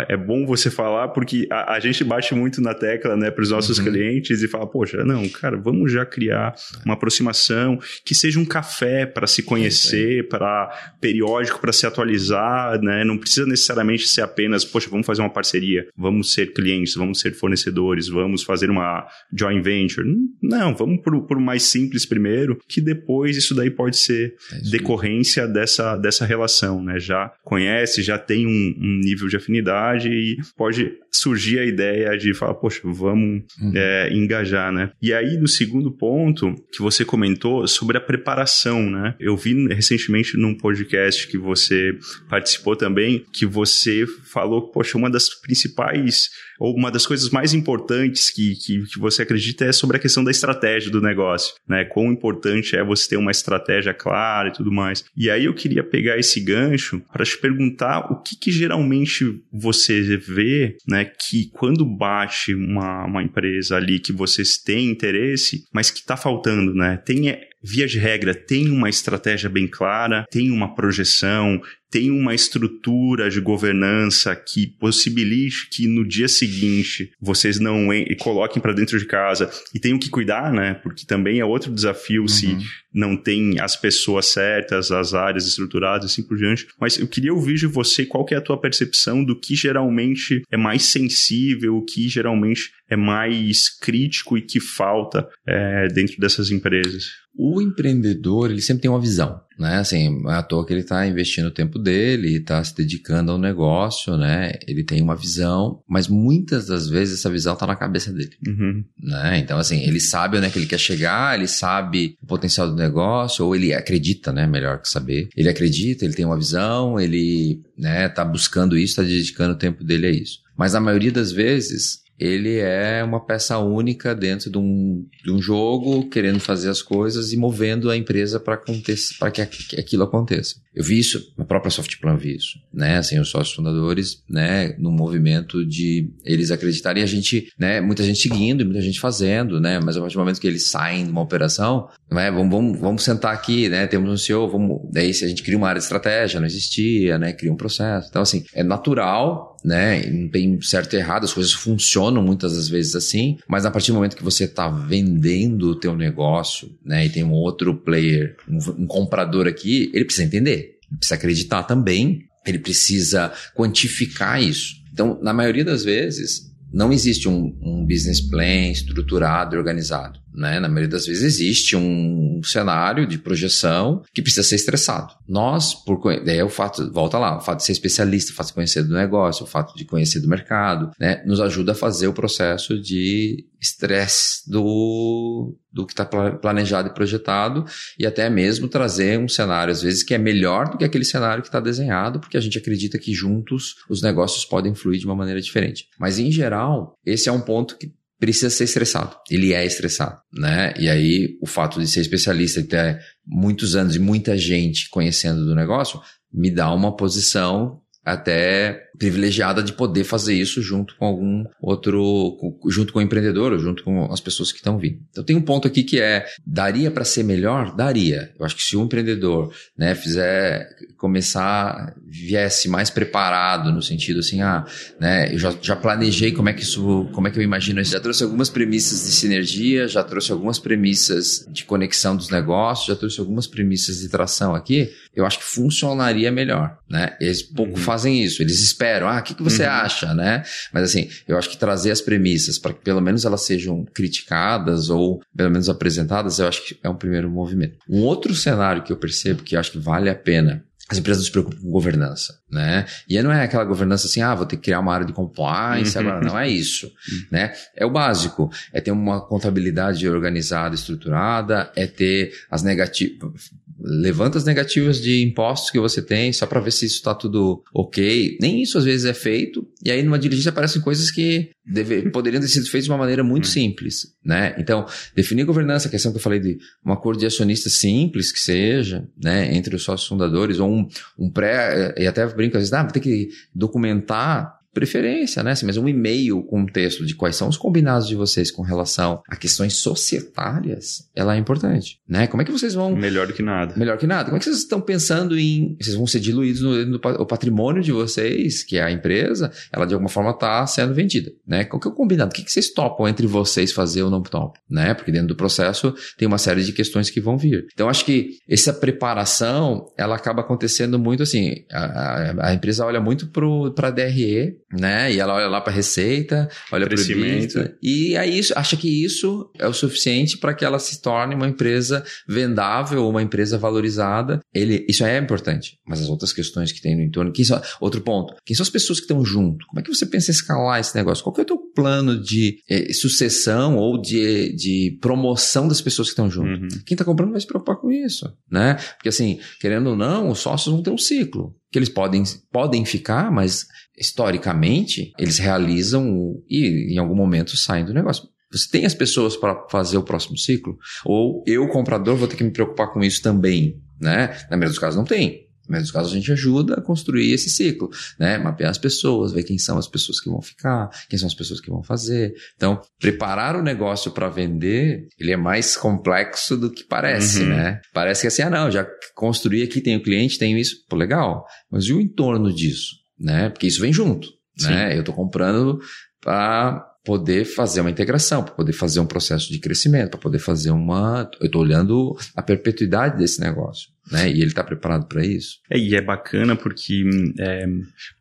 é bom você falar porque a, a gente bate muito na tecla, né, para os nossos uhum. clientes e fala, poxa, não, cara, vamos já criar uma aproximação que seja um café para se conhecer, para periódico para se atualizar, né? Não precisa necessariamente ser apenas, poxa, vamos fazer uma parceria, vamos ser clientes, vamos ser fornecedores, vamos fazer uma joint venture. Não, vamos por, por mais simples primeiro, que depois isso daí pode ser é decorrência dessa, dessa relação, né? Já conhece, já tem um, um nível de afinidade e pode surgir a ideia de falar, poxa, vamos uhum. é, engajar, né? E aí, no segundo ponto que você comentou sobre a preparação, né? Eu vi recentemente num podcast que você participou também, que você falou, poxa, uma das principais ou uma das coisas mais importantes que, que, que, você acredita é sobre a questão da estratégia do negócio, né? Quão importante é você ter uma estratégia clara e tudo mais. E aí eu queria pegar esse gancho para te perguntar o que, que geralmente você vê, né? Que quando bate uma, uma empresa ali que vocês têm interesse, mas que está faltando, né? Tem via de regra, tem uma estratégia bem clara, tem uma projeção, tem uma estrutura de governança que possibilite que no dia seguinte vocês não coloquem para dentro de casa e tenham que cuidar, né? Porque também é outro desafio uhum. se não tem as pessoas certas, as áreas estruturadas e assim por diante. Mas eu queria ouvir de você qual é a tua percepção do que geralmente é mais sensível, o que geralmente é mais crítico e que falta é, dentro dessas empresas. O empreendedor, ele sempre tem uma visão, né? Assim, é à toa que ele está investindo o tempo dele, está se dedicando ao negócio, né? Ele tem uma visão, mas muitas das vezes essa visão está na cabeça dele, uhum. né? Então, assim, ele sabe onde é que ele quer chegar, ele sabe o potencial do negócio, ou ele acredita, né? Melhor que saber. Ele acredita, ele tem uma visão, ele, né, tá buscando isso, está dedicando o tempo dele a isso. Mas a maioria das vezes, ele é uma peça única dentro de um, de um jogo, querendo fazer as coisas e movendo a empresa para que, aquilo aconteça. Eu vi isso, na própria Softplan vi isso, né? Assim, os sócios fundadores, né, no movimento de eles acreditarem a gente, né, muita gente seguindo muita gente fazendo, né? Mas a partir do momento que eles saem de uma operação, né, vamos, vamos, vamos sentar aqui, né? Temos um CEO, vamos, daí se a gente cria uma área de estratégia, não existia, né? Cria um processo. Então, assim, é natural, né? Não tem certo e errado, as coisas funcionam muitas das vezes assim, mas a partir do momento que você está vendendo o teu negócio, né? E tem um outro player, um, um comprador aqui, ele precisa entender precisa acreditar também, ele precisa quantificar isso. Então, na maioria das vezes, não existe um, um business plan estruturado e organizado. Né? Na maioria das vezes existe um cenário de projeção que precisa ser estressado. Nós, por é o fato, volta lá, o fato de ser especialista, o fato de conhecer do negócio, o fato de conhecer do mercado, né? nos ajuda a fazer o processo de estresse do, do que está planejado e projetado e até mesmo trazer um cenário, às vezes, que é melhor do que aquele cenário que está desenhado, porque a gente acredita que juntos os negócios podem fluir de uma maneira diferente. Mas, em geral, esse é um ponto que precisa ser estressado. Ele é estressado, né? E aí o fato de ser especialista e ter muitos anos e muita gente conhecendo do negócio me dá uma posição até privilegiada de poder fazer isso junto com algum outro, junto com o empreendedor, ou junto com as pessoas que estão vindo. Então tem um ponto aqui que é, daria para ser melhor? Daria. Eu acho que se o empreendedor, né, fizer começar, viesse mais preparado no sentido assim, ah, né, eu já, já planejei como é que isso, como é que eu imagino isso, já trouxe algumas premissas de sinergia, já trouxe algumas premissas de conexão dos negócios, já trouxe algumas premissas de tração aqui, eu acho que funcionaria melhor, né? Eles pouco uhum. Fazem isso, eles esperam. Ah, o que, que você uhum. acha, né? Mas assim, eu acho que trazer as premissas para que pelo menos elas sejam criticadas ou pelo menos apresentadas, eu acho que é um primeiro movimento. Um outro cenário que eu percebo que eu acho que vale a pena as empresas não se preocupam com governança, né? E não é aquela governança assim, ah, vou ter que criar uma área de compliance agora, não é isso, né? É o básico, é ter uma contabilidade organizada, estruturada, é ter as negativas, levanta as negativas de impostos que você tem só para ver se isso está tudo ok. Nem isso às vezes é feito. E aí numa diligência aparecem coisas que deve, poderiam ter sido feitas de uma maneira muito hum. simples, né? Então, definir governança, a questão que eu falei de um acordo de acionista simples que seja, né, entre os sócios fundadores ou um, um pré, e até brinco às vezes, ah, ter que documentar preferência, né? Assim, mas um e-mail com um texto de quais são os combinados de vocês com relação a questões societárias, ela é importante, né? Como é que vocês vão... Melhor do que nada. Melhor que nada. Como é que vocês estão pensando em... Vocês vão ser diluídos no, no, no patrimônio de vocês, que é a empresa, ela de alguma forma está sendo vendida, né? Qual que é o combinado? O que, que vocês topam entre vocês fazer ou não topam, né? Porque dentro do processo tem uma série de questões que vão vir. Então, acho que essa preparação, ela acaba acontecendo muito assim, a, a, a empresa olha muito para a DRE, né? E ela olha lá para a receita, olha para o EBITDA, e aí acha que isso é o suficiente para que ela se torne uma empresa vendável ou uma empresa valorizada. Ele, isso é importante, mas as outras questões que tem no entorno, quem são, outro ponto, quem são as pessoas que estão junto? Como é que você pensa em escalar esse negócio? Qual que é o teu plano de eh, sucessão ou de, de promoção das pessoas que estão junto? Uhum. Quem está comprando vai se preocupar com isso, né? Porque assim, querendo ou não, os sócios vão ter um ciclo que eles podem, podem ficar, mas historicamente eles realizam e em algum momento saem do negócio. Você tem as pessoas para fazer o próximo ciclo? Ou eu, comprador, vou ter que me preocupar com isso também? Né? Na maioria dos casos, não tem. Dos casos, a gente ajuda a construir esse ciclo, né? Mapear as pessoas, ver quem são as pessoas que vão ficar, quem são as pessoas que vão fazer. Então, preparar o negócio para vender, ele é mais complexo do que parece, uhum. né? Parece que assim, ah, não, já construí aqui, tenho cliente, tenho isso. Pô, legal. Mas e o entorno disso, né? Porque isso vem junto, Sim. né? Eu estou comprando para poder fazer uma integração, para poder fazer um processo de crescimento, para poder fazer uma. Eu estou olhando a perpetuidade desse negócio. Né? E ele está preparado para isso. É, e é bacana porque, é,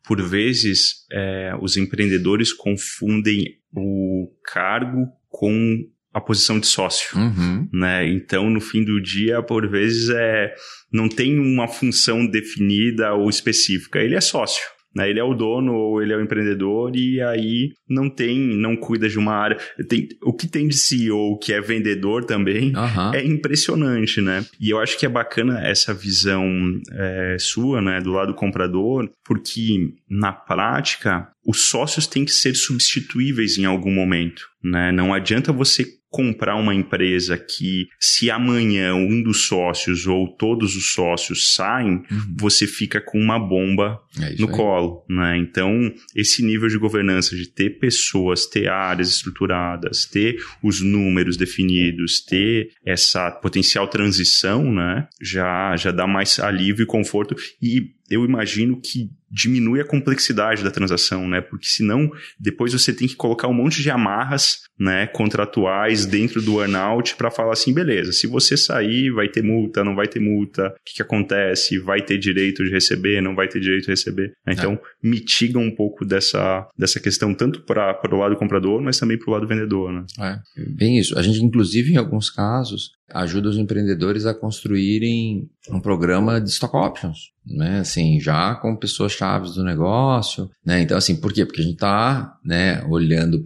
por vezes, é, os empreendedores confundem o cargo com a posição de sócio, uhum. né? Então, no fim do dia, por vezes é não tem uma função definida ou específica. Ele é sócio. Né? Ele é o dono ou ele é o empreendedor e aí não tem, não cuida de uma área. Tem, o que tem de CEO que é vendedor também uhum. é impressionante, né? E eu acho que é bacana essa visão é, sua, né, do lado comprador, porque na prática os sócios têm que ser substituíveis em algum momento, né? Não adianta você comprar uma empresa que, se amanhã um dos sócios ou todos os sócios saem, uhum. você fica com uma bomba é no aí. colo, né? Então, esse nível de governança, de ter pessoas, ter áreas estruturadas, ter os números definidos, ter essa potencial transição, né? Já, já dá mais alívio e conforto. E eu imagino que diminui a complexidade da transação, né? Porque senão depois você tem que colocar um monte de amarras, né, contratuais dentro do earnout para falar assim, beleza, se você sair, vai ter multa, não vai ter multa, o que, que acontece, vai ter direito de receber, não vai ter direito de receber. Então, é. mitiga um pouco dessa, dessa questão tanto para o lado comprador, mas também para o lado vendedor, né? É, bem isso. A gente, inclusive, em alguns casos, ajuda os empreendedores a construírem um programa de stock options, né? Assim, já com pessoas chaves do negócio, né? Então, assim, por quê? Porque a gente está, né, olhando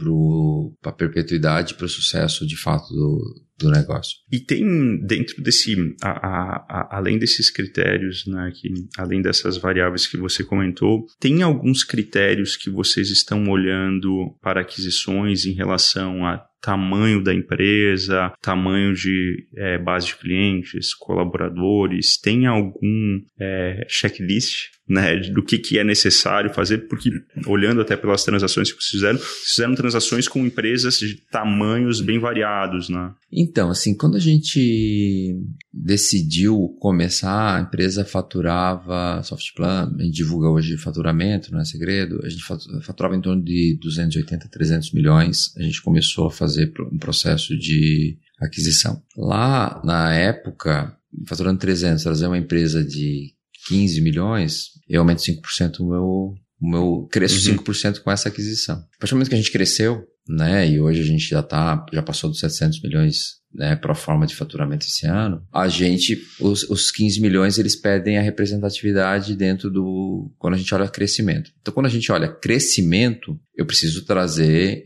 para a perpetuidade, para o sucesso de fato do, do negócio. E tem dentro desse, a, a, a, além desses critérios, né, que, além dessas variáveis que você comentou, tem alguns critérios que vocês estão olhando para aquisições em relação a tamanho da empresa, tamanho de é, base de clientes, colaboradores, tem algum é, checklist né, do que, que é necessário fazer, porque olhando até pelas transações que vocês fizeram, vocês fizeram transações com empresas de tamanhos bem variados, né? Então, assim, quando a gente decidiu começar, a empresa faturava, Softplan, a gente divulga hoje faturamento, não é segredo, a gente faturava em torno de 280, 300 milhões, a gente começou a fazer um processo de aquisição. Lá, na época, faturando 300, trazer uma empresa de 15 milhões, eu aumento 5% o meu, o meu cresço uhum. 5% com essa aquisição. A partir do momento que a gente cresceu, né, e hoje a gente já tá, já passou dos 700 milhões, né, pro forma de faturamento esse ano, a gente, os, os 15 milhões, eles pedem a representatividade dentro do, quando a gente olha crescimento. Então, quando a gente olha crescimento, eu preciso trazer,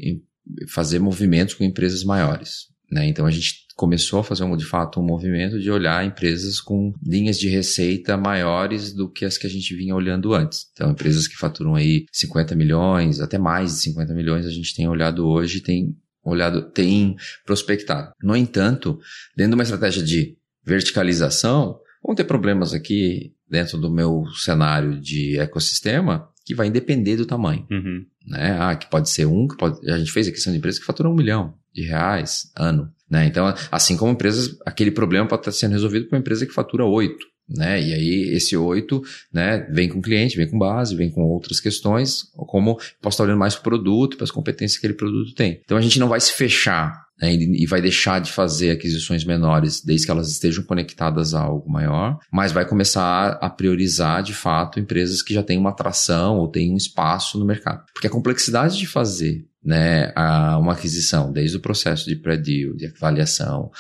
fazer movimentos com empresas maiores. Né? Então a gente começou a fazer um, de fato um movimento de olhar empresas com linhas de receita maiores do que as que a gente vinha olhando antes. Então, empresas que faturam aí 50 milhões, até mais de 50 milhões, a gente tem olhado hoje, tem olhado, tem prospectado. No entanto, dentro de uma estratégia de verticalização, vão ter problemas aqui dentro do meu cenário de ecossistema que vai depender do tamanho. Uhum. Né? Ah, que pode ser um, que pode, a gente fez aqui são de empresas que faturam um milhão de reais ano. Né? Então, assim como empresas, aquele problema pode estar sendo resolvido por uma empresa que fatura oito. Né? E aí, esse oito né, vem com cliente, vem com base, vem com outras questões, como posso estar olhando mais para o produto, para as competências que aquele produto tem. Então, a gente não vai se fechar né, e vai deixar de fazer aquisições menores desde que elas estejam conectadas a algo maior, mas vai começar a priorizar, de fato, empresas que já têm uma atração ou têm um espaço no mercado. Porque a complexidade de fazer né, a uma aquisição, desde o processo de pré-deal, de avaliação,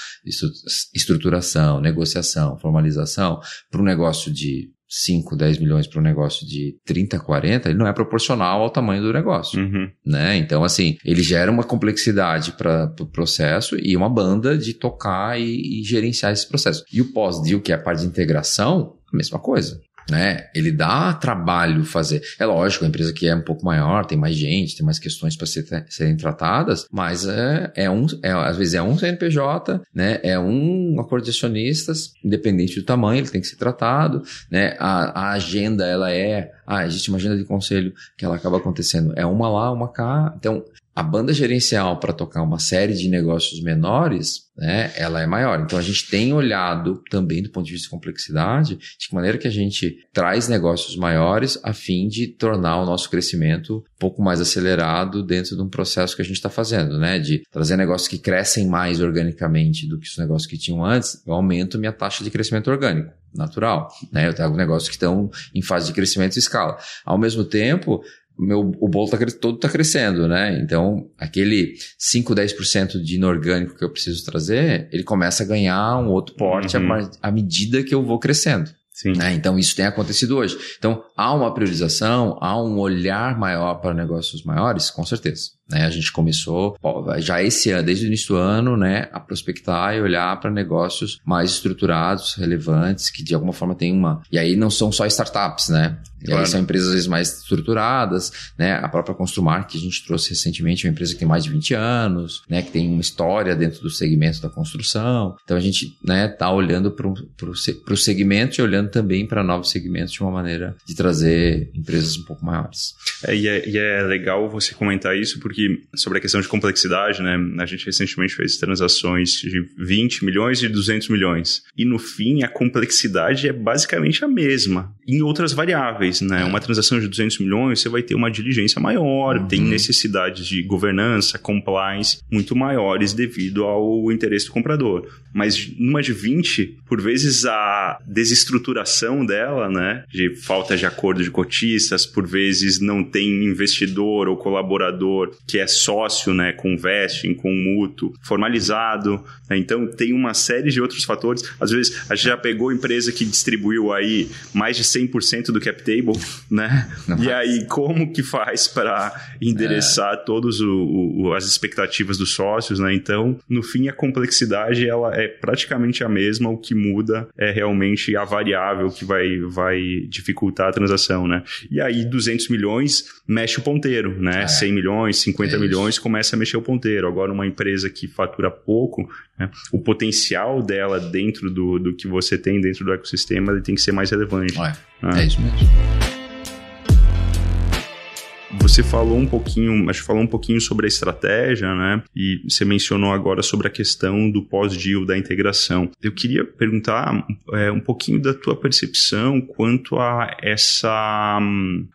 estruturação, negociação, formalização, para um negócio de 5, 10 milhões para um negócio de 30, 40, ele não é proporcional ao tamanho do negócio. Uhum. Né? Então, assim, ele gera uma complexidade para o pro processo e uma banda de tocar e, e gerenciar esse processo. E o pós-deal, que é a parte de integração, a mesma coisa né? Ele dá trabalho fazer. É lógico, a empresa que é um pouco maior, tem mais gente, tem mais questões para ser, serem tratadas, mas é, é um, é, às vezes é um CNPJ, né? É um acordo de acionistas, independente do tamanho, ele tem que ser tratado, né? A, a agenda, ela é, ah, existe uma agenda de conselho que ela acaba acontecendo, é uma lá, uma cá, então a banda gerencial para tocar uma série de negócios menores, né, ela é maior. Então a gente tem olhado também do ponto de vista de complexidade, de que maneira que a gente traz negócios maiores a fim de tornar o nosso crescimento um pouco mais acelerado dentro de um processo que a gente está fazendo, né, de trazer negócios que crescem mais organicamente do que os negócios que tinham antes, eu aumento minha taxa de crescimento orgânico natural, né? Eu trago negócios que estão em fase de crescimento e escala. Ao mesmo tempo, meu, o bolo tá, todo está crescendo, né? Então, aquele 5, 10% de inorgânico que eu preciso trazer, ele começa a ganhar um outro porte uhum. à, à medida que eu vou crescendo. Né? Então, isso tem acontecido hoje. Então, há uma priorização, há um olhar maior para negócios maiores, com certeza. Né? A gente começou já esse ano, desde o início do ano, né, a prospectar e olhar para negócios mais estruturados, relevantes, que de alguma forma tem uma. E aí não são só startups, né? E claro. aí são empresas às vezes mais estruturadas, né? A própria Construmar, que a gente trouxe recentemente, é uma empresa que tem mais de 20 anos, né? Que tem uma história dentro do segmento da construção. Então a gente, né, tá olhando para o segmento e olhando também para novos segmentos de uma maneira de trazer empresas um pouco maiores. É, e, é, e é legal você comentar isso, porque que sobre a questão de complexidade, né? A gente recentemente fez transações de 20 milhões e 200 milhões. E no fim, a complexidade é basicamente a mesma, em outras variáveis, né? É. Uma transação de 200 milhões, você vai ter uma diligência maior, uhum. tem necessidades de governança, compliance muito maiores devido ao interesse do comprador. Mas numa de 20, por vezes a desestruturação dela, né? De falta de acordo de cotistas, por vezes não tem investidor ou colaborador que é sócio, né, com vesting, com mútuo, formalizado. Né? Então, tem uma série de outros fatores. Às vezes, a gente já pegou empresa que distribuiu aí mais de 100% do cap table, né? E aí, como que faz para endereçar é. todas as expectativas dos sócios, né? Então, no fim, a complexidade ela é praticamente a mesma. O que muda é realmente a variável que vai, vai dificultar a transação, né? E aí, 200 milhões mexe o ponteiro, né? É. 100 milhões, 50 50 é milhões, começa a mexer o ponteiro. Agora, uma empresa que fatura pouco, né, o potencial dela dentro do, do que você tem dentro do ecossistema ele tem que ser mais relevante. É, né? é isso mesmo. Você falou um pouquinho, acho que falou um pouquinho sobre a estratégia, né? E você mencionou agora sobre a questão do pós-deal, da integração. Eu queria perguntar é, um pouquinho da tua percepção quanto a essa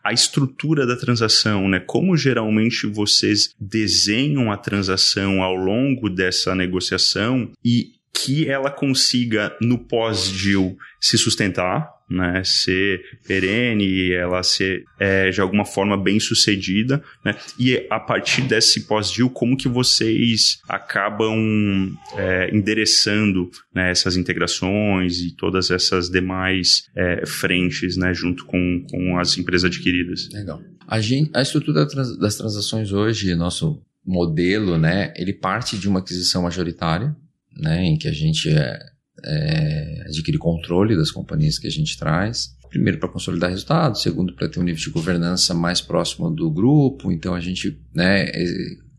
a estrutura da transação, né? Como geralmente vocês desenham a transação ao longo dessa negociação e que ela consiga no pós-deal se sustentar, né, ser perene, ela ser é, de alguma forma bem sucedida, né, e a partir desse pós-deal, como que vocês acabam é, endereçando né, essas integrações e todas essas demais é, frentes, né, junto com, com as empresas adquiridas? Legal. A, gente, a estrutura das transações hoje, nosso modelo, né, ele parte de uma aquisição majoritária, né, em que a gente é, é, adquirir controle das companhias que a gente traz. Primeiro, para consolidar resultados, segundo, para ter um nível de governança mais próximo do grupo. Então, a gente né,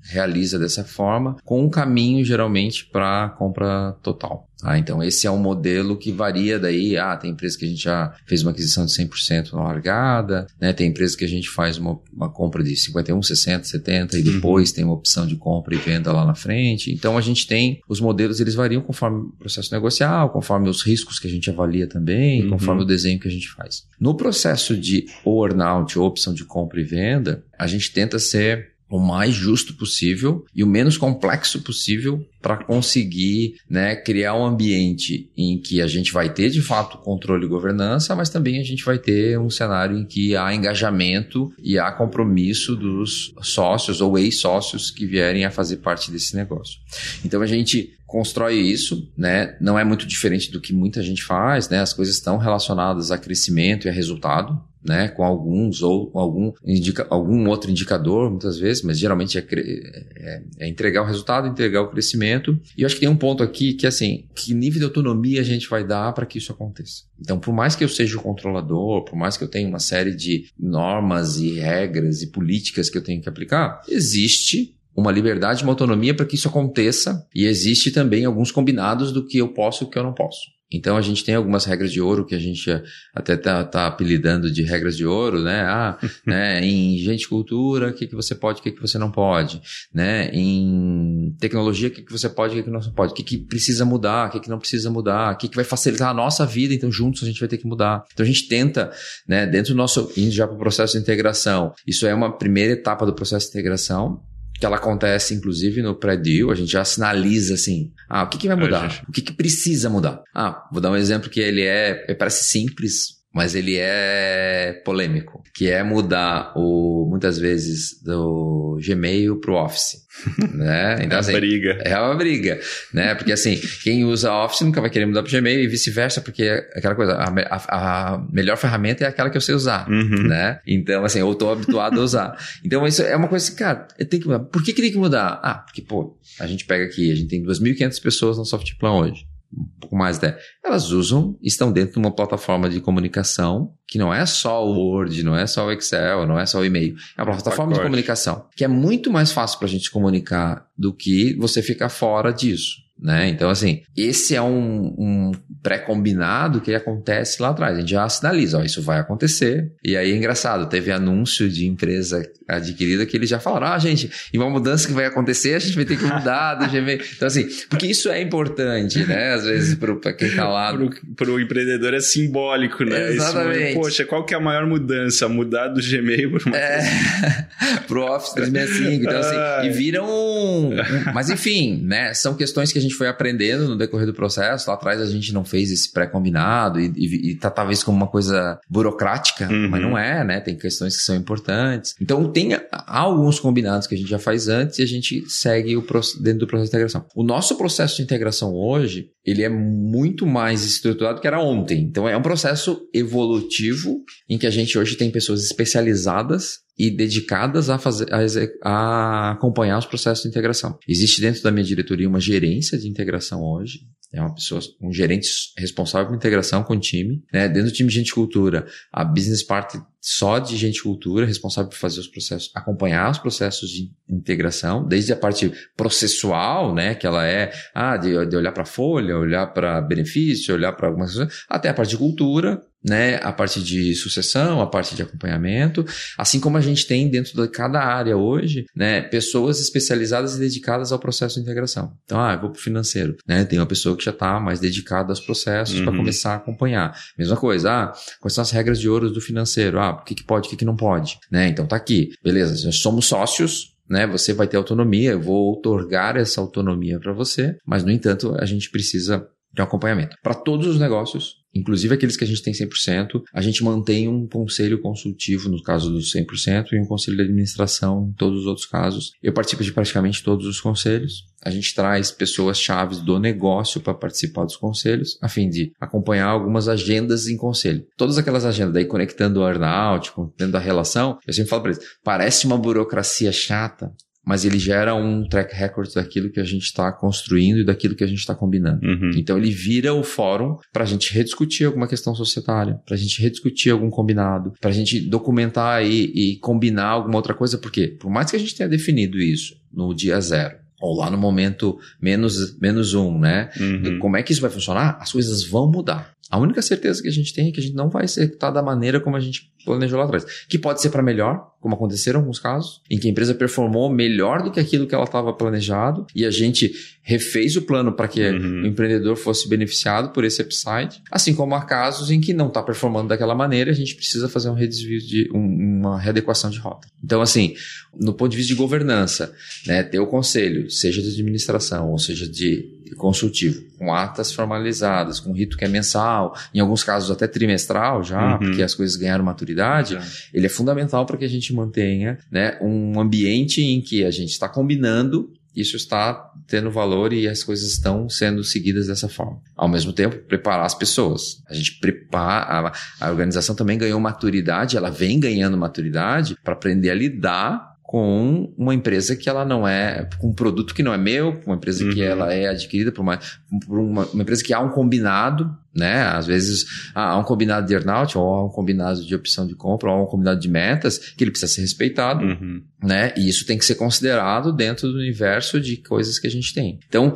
realiza dessa forma, com um caminho geralmente para compra total. Ah, então esse é um modelo que varia daí. Ah, tem empresa que a gente já fez uma aquisição de 100% na largada, né? Tem empresa que a gente faz uma, uma compra de 51, 60, 70 e depois uhum. tem uma opção de compra e venda lá na frente. Então a gente tem os modelos, eles variam conforme o processo negocial, conforme os riscos que a gente avalia também, uhum. conforme o desenho que a gente faz. No processo de earn-out, opção de compra e venda, a gente tenta ser o mais justo possível e o menos complexo possível para conseguir né, criar um ambiente em que a gente vai ter de fato controle e governança, mas também a gente vai ter um cenário em que há engajamento e há compromisso dos sócios ou ex-sócios que vierem a fazer parte desse negócio. Então a gente constrói isso, né? Não é muito diferente do que muita gente faz, né? As coisas estão relacionadas a crescimento e a resultado, né, com alguns ou com algum, indica, algum outro indicador, muitas vezes, mas geralmente é, é, é, entregar o resultado, entregar o crescimento. E eu acho que tem um ponto aqui que, assim, que nível de autonomia a gente vai dar para que isso aconteça. Então, por mais que eu seja o controlador, por mais que eu tenha uma série de normas e regras e políticas que eu tenho que aplicar, existe uma liberdade, uma autonomia para que isso aconteça e existe também alguns combinados do que eu posso e o que eu não posso. Então a gente tem algumas regras de ouro que a gente até tá, tá apelidando de regras de ouro, né? Ah, né? Em gente cultura, o que, que você pode, o que, que você não pode, né? Em tecnologia, o que, que você pode, o que, que não pode, o que, que precisa mudar, o que, que não precisa mudar, o que, que vai facilitar a nossa vida, então juntos a gente vai ter que mudar. Então a gente tenta, né? Dentro do nosso, indo já para o processo de integração, isso é uma primeira etapa do processo de integração, que ela acontece inclusive no pré-deal, a gente já sinaliza assim, ah, o que, que vai mudar? O que, que precisa mudar? Ah, vou dar um exemplo que ele é, é parece simples, mas ele é polêmico, que é mudar o muitas vezes do Gmail pro Office, né? Então, é assim, uma briga. É uma briga, né? Porque assim, quem usa Office nunca vai querer mudar pro Gmail e vice-versa, porque é aquela coisa, a, a, a, melhor ferramenta é aquela que eu sei usar, uhum. né? Então, assim, eu tô habituado a usar. Então, isso é uma coisa assim, cara, tem que mudar. Por que, que tem que mudar? Ah, porque, pô, a gente pega aqui, a gente tem 2.500 pessoas no Softplan hoje um pouco mais até, elas usam, estão dentro de uma plataforma de comunicação que não é só o Word, não é só o Excel, não é só o e-mail, é uma plataforma de comunicação que é muito mais fácil para a gente comunicar do que você ficar fora disso. Né? Então, assim, esse é um, um pré-combinado que acontece lá atrás. A gente já sinaliza, ó, isso vai acontecer. E aí é engraçado, teve anúncio de empresa adquirida que eles já falaram, ah, gente, e uma mudança que vai acontecer, a gente vai ter que mudar do Gmail. Então, assim, porque isso é importante, né? Às vezes, para quem tá lá. Para o empreendedor é simbólico, né? Exatamente. Poxa, qual que é a maior mudança? Mudar do Gmail para uma... É, pro Office 365. Então, assim, e viram... Um... Mas, enfim, né? São questões que a gente foi aprendendo no decorrer do processo. Lá atrás a gente não fez esse pré-combinado e, e, e tá talvez como uma coisa burocrática, uhum. mas não é, né? Tem questões que são importantes. Então, tem alguns combinados que a gente já faz antes e a gente segue o dentro do processo de integração. O nosso processo de integração hoje, ele é muito mais estruturado do que era ontem. Então é um processo evolutivo em que a gente hoje tem pessoas especializadas e dedicadas a, fazer, a, a, acompanhar os processos de integração. Existe dentro da minha diretoria uma gerência de integração hoje, é uma pessoa, um gerente responsável por integração com o time. Né? Dentro do time de gente cultura, a business part só de gente cultura, responsável por fazer os processos, acompanhar os processos de integração, desde a parte processual, né, que ela é, ah, de, de olhar para folha, olhar para benefício, olhar para algumas coisas, até a parte de cultura, né, a parte de sucessão, a parte de acompanhamento, assim como a gente tem dentro de cada área hoje, né, pessoas especializadas e dedicadas ao processo de integração. Então, ah, eu vou para o financeiro, né, tem uma pessoa que já está mais dedicada aos processos uhum. para começar a acompanhar. Mesma coisa, ah, quais são as regras de ouro do financeiro? Ah, o que, que pode, o que, que não pode, né? Então tá aqui, beleza? Nós somos sócios, né? Você vai ter autonomia, eu vou otorgar essa autonomia para você, mas no entanto a gente precisa de um acompanhamento. Para todos os negócios, inclusive aqueles que a gente tem 100%, a gente mantém um conselho consultivo no caso dos 100% e um conselho de administração em todos os outros casos. Eu participo de praticamente todos os conselhos. A gente traz pessoas chaves do negócio para participar dos conselhos, a fim de acompanhar algumas agendas em conselho. Todas aquelas agendas, daí conectando o earnout, conectando a relação, eu sempre falo para eles, parece uma burocracia chata, mas ele gera um track record daquilo que a gente está construindo e daquilo que a gente está combinando. Uhum. Então ele vira o fórum para a gente rediscutir alguma questão societária, para a gente rediscutir algum combinado, para a gente documentar e, e combinar alguma outra coisa, porque por mais que a gente tenha definido isso no dia zero, ou lá no momento menos, menos um, né? Uhum. Como é que isso vai funcionar? As coisas vão mudar. A única certeza que a gente tem é que a gente não vai executar da maneira como a gente planejou lá atrás. Que pode ser para melhor, como aconteceram alguns casos, em que a empresa performou melhor do que aquilo que ela estava planejado e a gente refez o plano para que uhum. o empreendedor fosse beneficiado por esse upside. Assim como há casos em que não está performando daquela maneira, a gente precisa fazer um redesvio de um, uma readequação de rota. Então, assim, no ponto de vista de governança, né, ter o conselho, seja de administração ou seja de consultivo, com atas formalizadas, com rito que é mensal, em alguns casos até trimestral já, uhum. porque as coisas ganharam maturidade, uhum. ele é fundamental para que a gente mantenha né, um ambiente em que a gente está combinando isso está tendo valor e as coisas estão sendo seguidas dessa forma. Ao mesmo tempo, preparar as pessoas. A gente prepara, a, a organização também ganhou maturidade, ela vem ganhando maturidade para aprender a lidar com uma empresa que ela não é, com um produto que não é meu, com uma empresa uhum. que ela é adquirida por, uma, por uma, uma, empresa que há um combinado, né? Às vezes há um combinado de earnout, ou há um combinado de opção de compra, ou há um combinado de metas, que ele precisa ser respeitado, uhum. né? E isso tem que ser considerado dentro do universo de coisas que a gente tem. Então,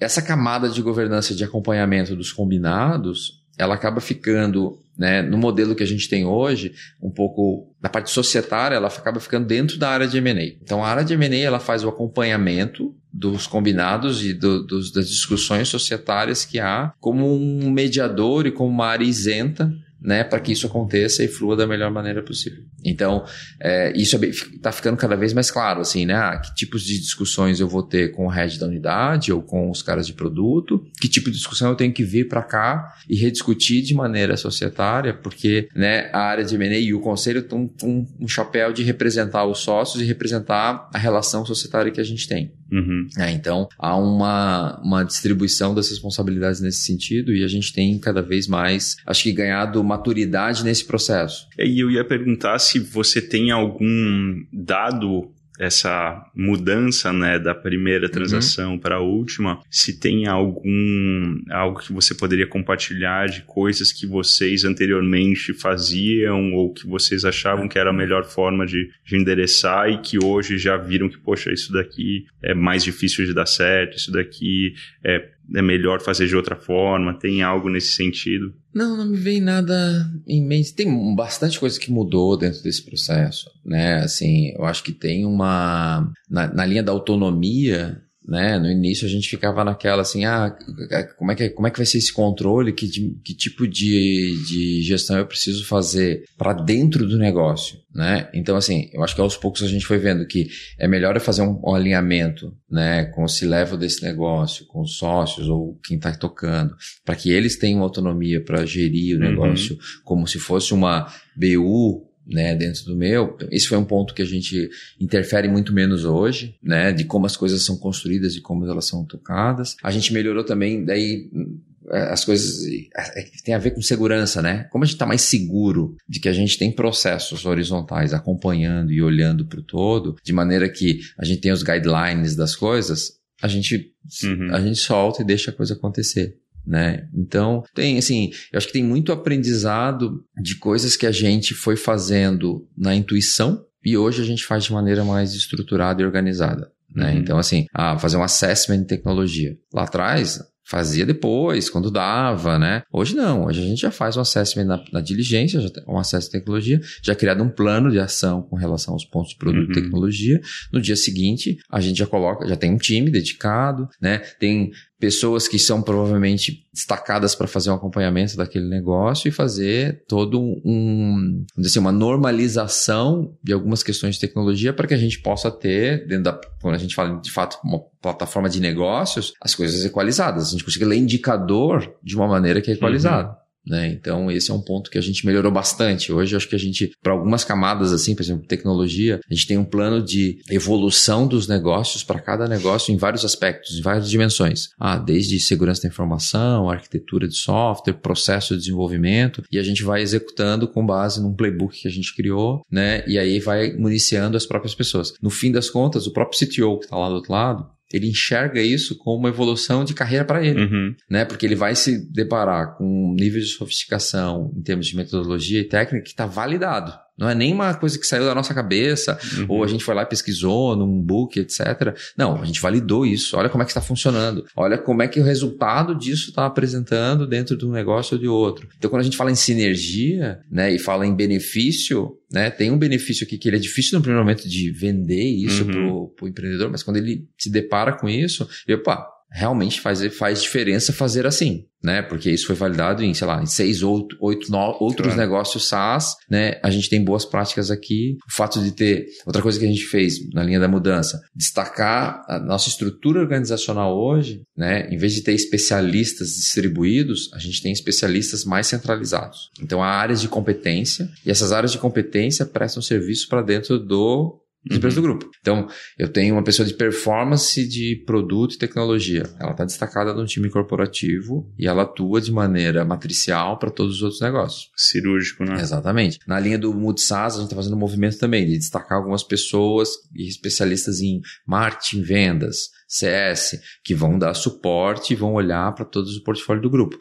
essa camada de governança de acompanhamento dos combinados, ela acaba ficando né, no modelo que a gente tem hoje, um pouco da parte societária, ela acaba ficando dentro da área de M&A. Então, a área de M&A ela faz o acompanhamento dos combinados e do, dos, das discussões societárias que há como um mediador e como uma área isenta né, para que isso aconteça e flua da melhor maneira possível. Então, é, isso está ficando cada vez mais claro, assim, né? Ah, que tipos de discussões eu vou ter com o head da unidade ou com os caras de produto, que tipo de discussão eu tenho que vir para cá e rediscutir de maneira societária, porque né, a área de M&A e o conselho estão um, um chapéu de representar os sócios e representar a relação societária que a gente tem. Uhum. É, então, há uma, uma distribuição das responsabilidades nesse sentido e a gente tem cada vez mais, acho que, ganhado maturidade nesse processo. E eu ia perguntar se você tem algum dado essa mudança né, da primeira uhum. transação uhum. para a última, se tem algum algo que você poderia compartilhar de coisas que vocês anteriormente faziam ou que vocês achavam que era a melhor forma de, de endereçar e que hoje já viram que, poxa, isso daqui é mais difícil de dar certo, isso daqui é é melhor fazer de outra forma? Tem algo nesse sentido? Não, não me vem nada em mente. Tem bastante coisa que mudou dentro desse processo, né? Assim, eu acho que tem uma na, na linha da autonomia né? No início a gente ficava naquela assim, ah, como é que, como é que vai ser esse controle? Que, que tipo de, de gestão eu preciso fazer para dentro do negócio, né? Então, assim, eu acho que aos poucos a gente foi vendo que é melhor eu fazer um, um alinhamento, né? Com o C-level desse negócio, com os sócios ou quem está tocando, para que eles tenham autonomia para gerir o uhum. negócio uhum. como se fosse uma BU né, dentro do meu. Esse foi um ponto que a gente interfere muito menos hoje, né, de como as coisas são construídas e como elas são tocadas. A gente melhorou também, daí é, as coisas é, é, tem a ver com segurança, né? Como a gente está mais seguro de que a gente tem processos horizontais acompanhando e olhando para o todo, de maneira que a gente tem os guidelines das coisas, a gente, uhum. a gente solta e deixa a coisa acontecer né? Então, tem assim, eu acho que tem muito aprendizado de coisas que a gente foi fazendo na intuição e hoje a gente faz de maneira mais estruturada e organizada. Né? Uhum. Então, assim, ah, fazer um assessment de tecnologia. Lá atrás, fazia depois, quando dava, né? Hoje não, hoje a gente já faz um assessment na, na diligência, já um acesso à tecnologia, já criado um plano de ação com relação aos pontos de produto uhum. e tecnologia. No dia seguinte, a gente já coloca, já tem um time dedicado, né? Tem pessoas que são provavelmente destacadas para fazer um acompanhamento daquele negócio e fazer todo um, assim, uma normalização de algumas questões de tecnologia para que a gente possa ter, dentro da, quando a gente fala de fato uma plataforma de negócios, as coisas equalizadas. A gente consiga ler indicador de uma maneira que é equalizada. Uhum. Né? Então, esse é um ponto que a gente melhorou bastante. Hoje, acho que a gente, para algumas camadas, assim, por exemplo, tecnologia, a gente tem um plano de evolução dos negócios para cada negócio em vários aspectos, em várias dimensões. Ah, desde segurança da informação, arquitetura de software, processo de desenvolvimento, e a gente vai executando com base num playbook que a gente criou, né? E aí vai municiando as próprias pessoas. No fim das contas, o próprio CTO que está lá do outro lado, ele enxerga isso como uma evolução de carreira para ele, uhum. né? Porque ele vai se deparar com um nível de sofisticação em termos de metodologia e técnica que está validado. Não é nem uma coisa que saiu da nossa cabeça, uhum. ou a gente foi lá e pesquisou num book, etc. Não, a gente validou isso. Olha como é que está funcionando. Olha como é que o resultado disso está apresentando dentro de um negócio ou de outro. Então, quando a gente fala em sinergia, né, e fala em benefício, né, tem um benefício aqui que ele é difícil no primeiro momento de vender isso uhum. para o empreendedor, mas quando ele se depara com isso, ele, opa, realmente faz, faz diferença fazer assim, né? Porque isso foi validado em, sei lá, em seis ou oito no, outros claro. negócios SaaS, né? A gente tem boas práticas aqui. O fato de ter, outra coisa que a gente fez na linha da mudança, destacar a nossa estrutura organizacional hoje, né? Em vez de ter especialistas distribuídos, a gente tem especialistas mais centralizados. Então há áreas de competência e essas áreas de competência prestam serviço para dentro do das empresas do uhum. grupo. Então, eu tenho uma pessoa de performance de produto e tecnologia. Ela está destacada no time corporativo e ela atua de maneira matricial para todos os outros negócios. Cirúrgico, né? Exatamente. Na linha do Multisas, a gente está fazendo um movimento também de destacar algumas pessoas e especialistas em marketing, vendas, CS, que vão dar suporte e vão olhar para todos os portfólios do grupo.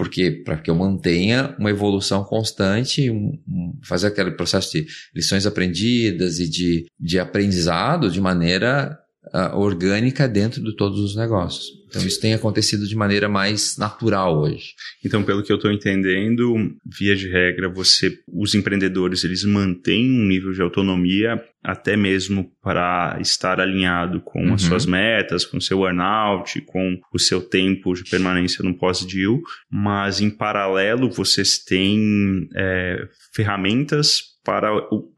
Porque para que eu mantenha uma evolução constante, um, um, fazer aquele processo de lições aprendidas e de, de aprendizado de maneira uh, orgânica dentro de todos os negócios. Então isso tem acontecido de maneira mais natural hoje. Então, pelo que eu estou entendendo, via de regra, você, os empreendedores, eles mantêm um nível de autonomia até mesmo para estar alinhado com uhum. as suas metas, com o seu earnout, com o seu tempo de permanência no pós-deal, mas em paralelo vocês têm é, ferramentas para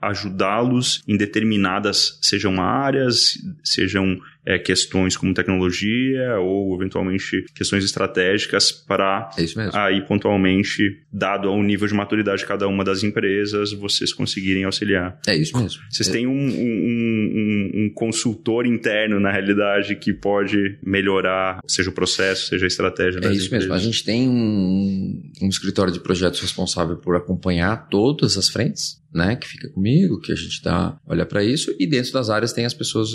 ajudá-los em determinadas, sejam áreas, sejam é, questões como tecnologia ou eventualmente questões estratégicas para é aí pontualmente, dado ao nível de maturidade de cada uma das empresas, vocês conseguirem auxiliar. É isso mesmo. Vocês é. têm um, um, um, um, consultor interno, na realidade, que pode melhorar, seja o processo, seja a estratégia. É isso empresas. mesmo. A gente tem um, um escritório de projetos responsável por acompanhar todas as frentes né, que fica comigo, que a gente dá, olha para isso, e dentro das áreas tem as pessoas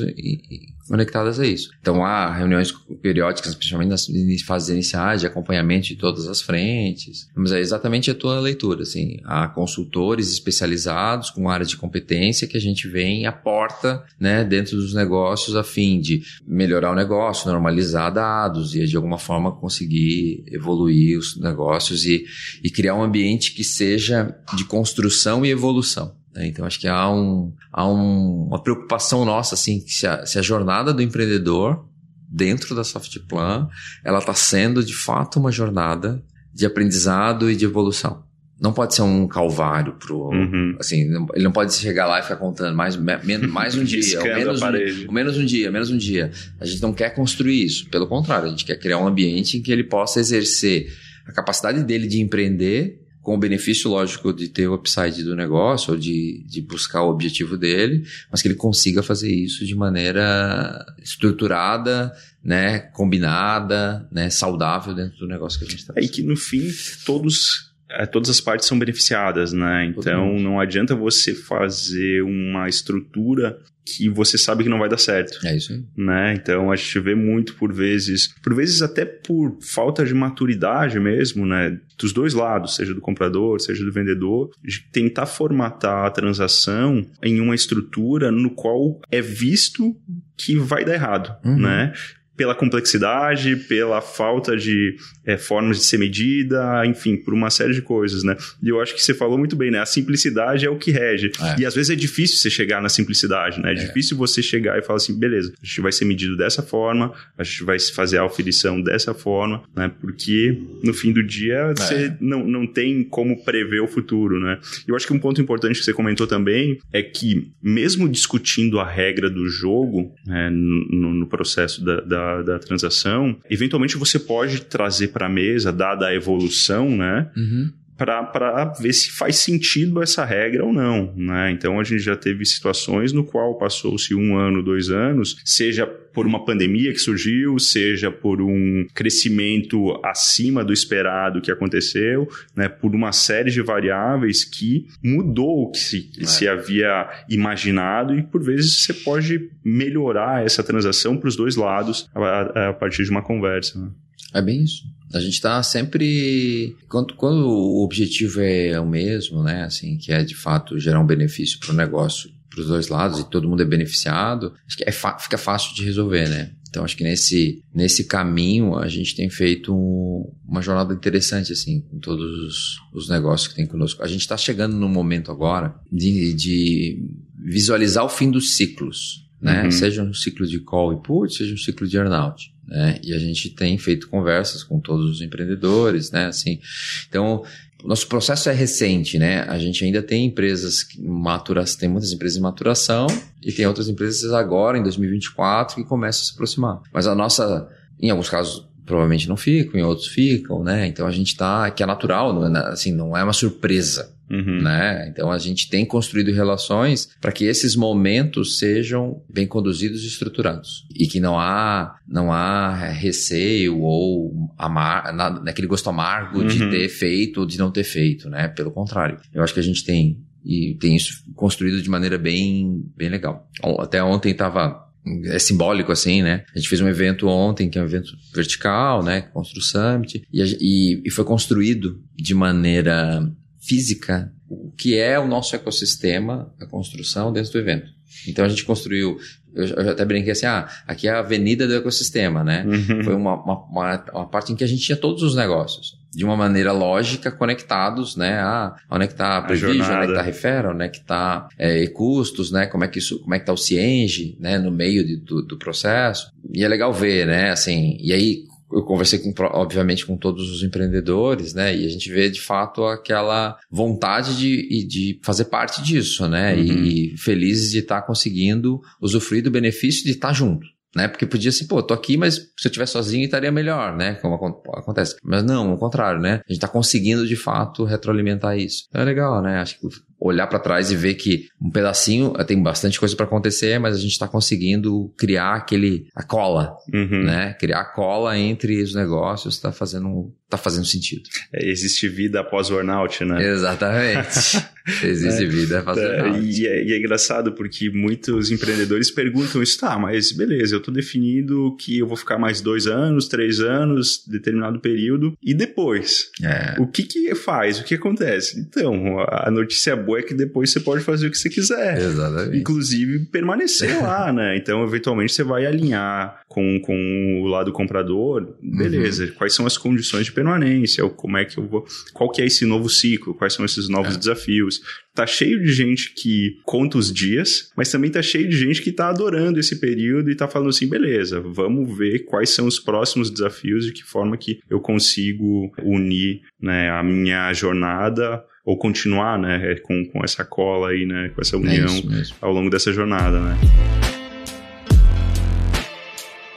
conectadas a isso. Então há reuniões periódicas, principalmente nas fases iniciais, de acompanhamento de todas as frentes. Mas é exatamente a tua leitura, assim, há consultores especializados com áreas de competência que a gente vem e aporta, né, dentro dos negócios a fim de melhorar o negócio, normalizar dados e de alguma forma conseguir evoluir os negócios e, e criar um ambiente que seja de construção e evolução? Então, acho que há, um, há um, uma preocupação nossa, assim, que se a, se a jornada do empreendedor dentro da Softplan, ela está sendo, de fato, uma jornada de aprendizado e de evolução. Não pode ser um calvário pro, uhum. assim, ele não pode chegar lá e ficar contando mais, mais um dia, ou menos um, ou menos um dia, menos um dia. A gente não quer construir isso, pelo contrário, a gente quer criar um ambiente em que ele possa exercer a capacidade dele de empreender com o benefício lógico de ter o upside do negócio ou de, de buscar o objetivo dele, mas que ele consiga fazer isso de maneira estruturada, né, combinada, né, saudável dentro do negócio que a gente está. É, e que no fim todos todas as partes são beneficiadas, né? Então não adianta você fazer uma estrutura que você sabe que não vai dar certo. É isso aí. Né? Então a gente vê muito por vezes, por vezes até por falta de maturidade mesmo, né? Dos dois lados, seja do comprador, seja do vendedor, de tentar formatar a transação em uma estrutura no qual é visto que vai dar errado, uhum. né? Pela complexidade, pela falta de é, formas de ser medida, enfim, por uma série de coisas, né? E eu acho que você falou muito bem, né? A simplicidade é o que rege. É. E às vezes é difícil você chegar na simplicidade, né? É, é, difícil você chegar e falar assim, beleza, a gente vai ser medido dessa forma, a gente vai fazer a oferição dessa forma, né? Porque no fim do dia é. você não, não tem como prever o futuro, né? Eu acho que um ponto importante que você comentou também é que mesmo discutindo a regra do jogo né, no, no processo da, da da, transação, eventualmente você pode trazer para a mesa, dada a evolução, né? Uhum para ver se faz sentido essa regra ou não, né? Então a gente já teve situações no qual passou-se um ano, dois anos, seja por uma pandemia que surgiu, seja por um crescimento acima do esperado que aconteceu, né? Por uma série de variáveis que mudou o que se, é. se havia imaginado e por vezes você pode melhorar essa transação para os dois lados a, a, partir de uma conversa. Né? É bem isso. A gente está sempre. Quando, quando, o objetivo é o mesmo, né? Assim, que é de fato gerar um benefício para o negócio para os dois lados e todo mundo é beneficiado, acho que é fica fácil de resolver, né? Então acho que nesse, nesse caminho a gente tem feito um, uma jornada interessante assim com todos os, os, negócios que tem conosco. A gente está chegando no momento agora de, de visualizar o fim dos ciclos, né? Uhum. Seja um ciclo de call e put, seja um ciclo de earnout. Né? E a gente tem feito conversas com todos os empreendedores, né? Assim, então, nosso processo é recente, né? A gente ainda tem empresas maturação, tem muitas empresas em maturação e tem outras empresas agora, em 2024, que começam a se aproximar. Mas a nossa, em alguns casos, provavelmente não ficam, em outros ficam, né? Então a gente está, que é natural, não é, assim, não é uma surpresa. Uhum. Né? Então a gente tem construído relações para que esses momentos sejam bem conduzidos e estruturados e que não há não há receio ou amar, naquele gosto amargo uhum. de ter feito ou de não ter feito, né? Pelo contrário, eu acho que a gente tem e tem isso construído de maneira bem bem legal. Até ontem estava é simbólico assim, né? A gente fez um evento ontem, que é um evento vertical, né? Constru Summit, e, e, e foi construído de maneira física o que é o nosso ecossistema, a construção dentro do evento. Então a gente construiu eu, eu até brinquei assim, ah, aqui é a avenida do ecossistema, né? Uhum. Foi uma, uma, uma, uma parte em que a gente tinha todos os negócios de uma maneira lógica conectados, né? Ah, onde é que tá a Prevision, onde é que tá a Refera, onde é que tá é, custos, né? Como é que isso, como é que tá o Cienge, né? No meio de, do, do processo. E é legal ver, né? Assim, e aí eu conversei com, obviamente, com todos os empreendedores, né? E a gente vê de fato aquela vontade de, de fazer parte disso, né? Uhum. E, felizes de estar tá conseguindo usufruir do benefício de estar tá junto né? Porque podia ser, pô, tô aqui, mas se eu tivesse sozinho estaria melhor, né? Como acontece. Mas não, ao contrário, né? A gente tá conseguindo de fato retroalimentar isso. Então é legal, né? Acho que olhar para trás e ver que um pedacinho tem bastante coisa para acontecer, mas a gente está conseguindo criar aquele a cola, uhum. né? Criar a cola entre os negócios está fazendo tá fazendo sentido. É, existe vida após o burnout, né? Exatamente. existe é, vida após o é, burnout. E é, e é engraçado porque muitos empreendedores perguntam isso, tá, mas beleza, eu tô definindo que eu vou ficar mais dois anos, três anos, determinado período, e depois? É. O que que faz? O que acontece? Então, a notícia boa é que depois você pode fazer o que você quiser. Exatamente. Inclusive permanecer lá, né? Então, eventualmente, você vai alinhar com, com o lado comprador, beleza, uhum. quais são as condições de permanência, como é que eu vou, qual que é esse novo ciclo, quais são esses novos é. desafios. Tá cheio de gente que conta os dias, mas também tá cheio de gente que tá adorando esse período e tá falando assim, beleza, vamos ver quais são os próximos desafios, de que forma que eu consigo unir né, a minha jornada ou continuar, né, com, com essa cola aí, né, com essa é união é ao longo dessa jornada, né.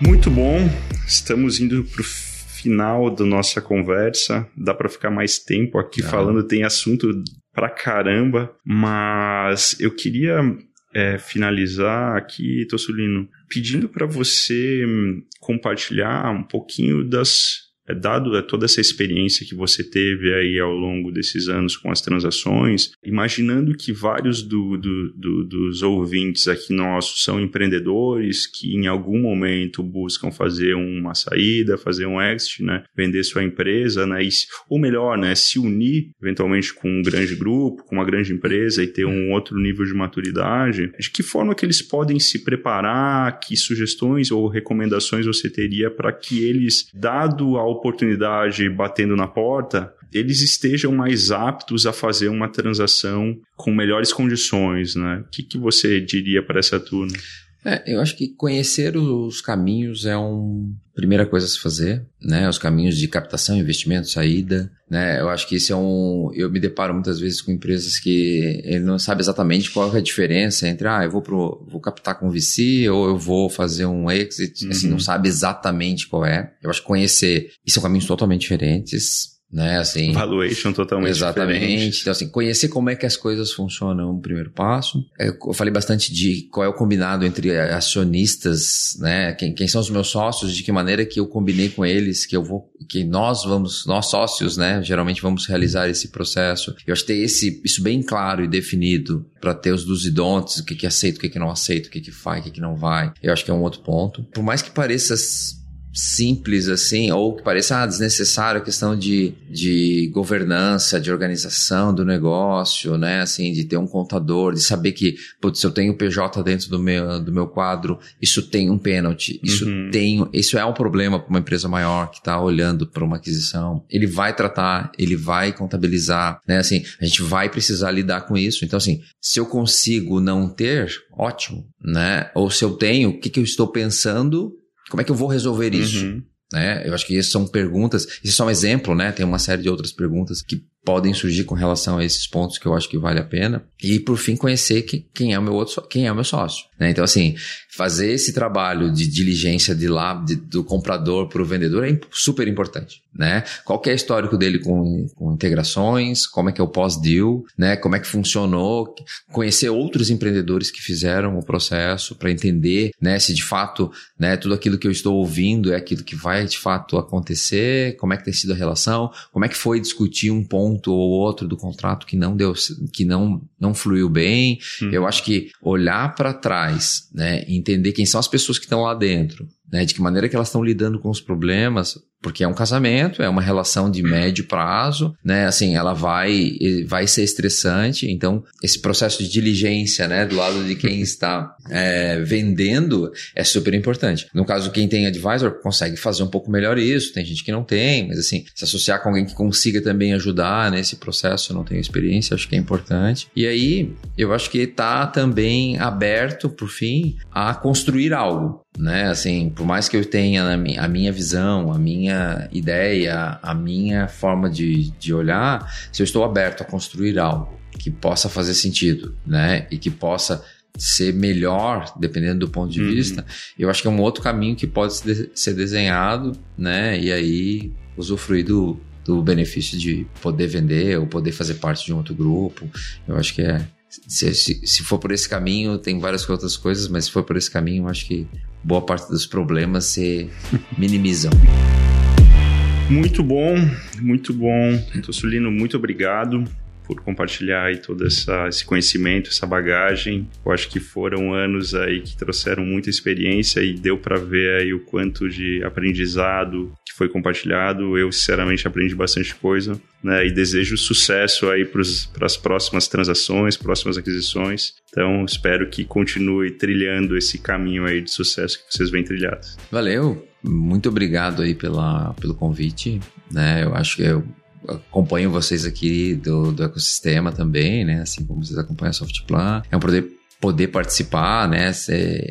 Muito bom, estamos indo para o final da nossa conversa, dá para ficar mais tempo aqui falando, tem assunto pra caramba, mas eu queria é, finalizar aqui, Tossulino, pedindo para você hum, compartilhar um pouquinho das é, dado é, toda essa experiência que você teve aí ao longo desses anos com as transações, imaginando que vários do, do, do, dos ouvintes aqui nossos são empreendedores que em algum momento buscam fazer uma saída, fazer um exit, né, vender sua empresa, né, e, ou melhor, né, se unir eventualmente com um grande grupo, com uma grande empresa e ter um outro nível de maturidade, de que forma que eles podem se preparar, que sugestões ou recomendações você teria para que eles, dado a oportunidade batendo na porta, eles estejam mais aptos a fazer uma transação com melhores condições, né? O que, que você diria para essa turma? É, eu acho que conhecer os caminhos é uma primeira coisa a se fazer, né? Os caminhos de captação, investimento, saída, né? Eu acho que isso é um. Eu me deparo muitas vezes com empresas que ele não sabe exatamente qual é a diferença entre, ah, eu vou pro, vou captar com VC ou eu vou fazer um exit, uhum. assim, não sabe exatamente qual é. Eu acho que conhecer, e são caminhos totalmente diferentes né? Assim, Valuation totalmente exatamente. Diferente. Então, assim, conhecer como é que as coisas funcionam é um primeiro passo. É, eu falei bastante de qual é o combinado entre acionistas, né? Quem, quem são os meus sócios, de que maneira que eu combinei com eles, que eu vou, que nós vamos, nós sócios, né? Geralmente vamos realizar esse processo. Eu acho que ter esse, isso bem claro e definido para ter os dos e don'ts, o que que aceito, o que que não aceito, o que que vai, o que que não vai. Eu acho que é um outro ponto. Por mais que pareça simples assim, ou que pareça ah, desnecessário a questão de, de governança, de organização do negócio, né? Assim, de ter um contador, de saber que, putz, se eu tenho PJ dentro do meu, do meu quadro, isso tem um pênalti, isso uhum. tem, isso é um problema para uma empresa maior que está olhando para uma aquisição. Ele vai tratar, ele vai contabilizar, né? Assim, a gente vai precisar lidar com isso. Então, assim, se eu consigo não ter, ótimo, né? Ou se eu tenho, o que, que eu estou pensando como é que eu vou resolver isso? Uhum. Né? Eu acho que essas são perguntas, isso é só um exemplo, né? Tem uma série de outras perguntas que podem surgir com relação a esses pontos que eu acho que vale a pena. E por fim conhecer que, quem é o meu outro, quem é o meu sócio. Né? Então assim, fazer esse trabalho de diligência de lá de, do comprador para o vendedor é super importante, né? Qual é o histórico dele com, com integrações? Como é que é o pós-deal? Né? Como é que funcionou? Conhecer outros empreendedores que fizeram o processo para entender, né? Se de fato, né? Tudo aquilo que eu estou ouvindo é aquilo que vai de fato acontecer? Como é que tem sido a relação? Como é que foi discutir um ponto ou outro do contrato que não deu, que não, não fluiu bem. Uhum. Eu acho que olhar para trás, né, entender quem são as pessoas que estão lá dentro, né? De que maneira que elas estão lidando com os problemas, porque é um casamento, é uma relação de médio prazo, né? Assim, ela vai vai ser estressante, então esse processo de diligência, né, do lado de quem está é, vendendo é super importante. No caso, quem tem advisor consegue fazer um pouco melhor isso, tem gente que não tem, mas assim, se associar com alguém que consiga também ajudar nesse processo, eu não tenho experiência, acho que é importante. E aí, eu acho que está também aberto, por fim, a construir algo né? Assim, por mais que eu tenha a minha visão, a minha ideia, a minha forma de, de olhar, se eu estou aberto a construir algo que possa fazer sentido, né? E que possa ser melhor, dependendo do ponto de uhum. vista, eu acho que é um outro caminho que pode ser desenhado, né? E aí usufruir do, do benefício de poder vender ou poder fazer parte de um outro grupo. Eu acho que é. Se, se, se for por esse caminho, tem várias outras coisas, mas se for por esse caminho, eu acho que boa parte dos problemas se minimizam. Muito bom, muito bom. Tossulino, muito obrigado por compartilhar aí todo essa, esse conhecimento, essa bagagem. Eu acho que foram anos aí que trouxeram muita experiência e deu para ver aí o quanto de aprendizado que foi compartilhado. Eu, sinceramente, aprendi bastante coisa, né? E desejo sucesso aí para as próximas transações, próximas aquisições. Então, espero que continue trilhando esse caminho aí de sucesso que vocês vêm trilhados. Valeu! Muito obrigado aí pela, pelo convite, né? Eu acho que eu acompanho vocês aqui do, do ecossistema também, né? Assim como vocês acompanham a Softplan. É um poder poder participar, né?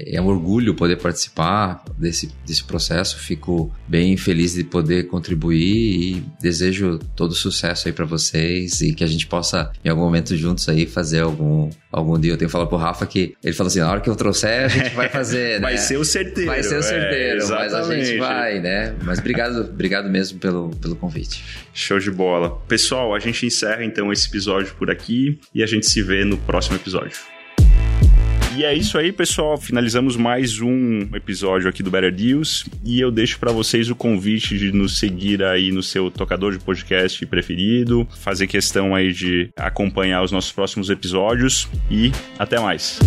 É um orgulho poder participar desse, desse processo. Fico bem feliz de poder contribuir e desejo todo sucesso aí para vocês e que a gente possa, em algum momento, juntos aí, fazer algum, algum dia. Eu tenho que falar pro Rafa que ele falou assim: na hora que eu trouxer, a gente vai fazer. vai né? ser o certeiro. Vai ser o certeiro, é, mas a gente vai, né? Mas obrigado, obrigado mesmo pelo, pelo convite. Show de bola. Pessoal, a gente encerra então esse episódio por aqui e a gente se vê no próximo episódio. E é isso aí, pessoal. Finalizamos mais um episódio aqui do Better Deals. E eu deixo para vocês o convite de nos seguir aí no seu tocador de podcast preferido, fazer questão aí de acompanhar os nossos próximos episódios e até mais.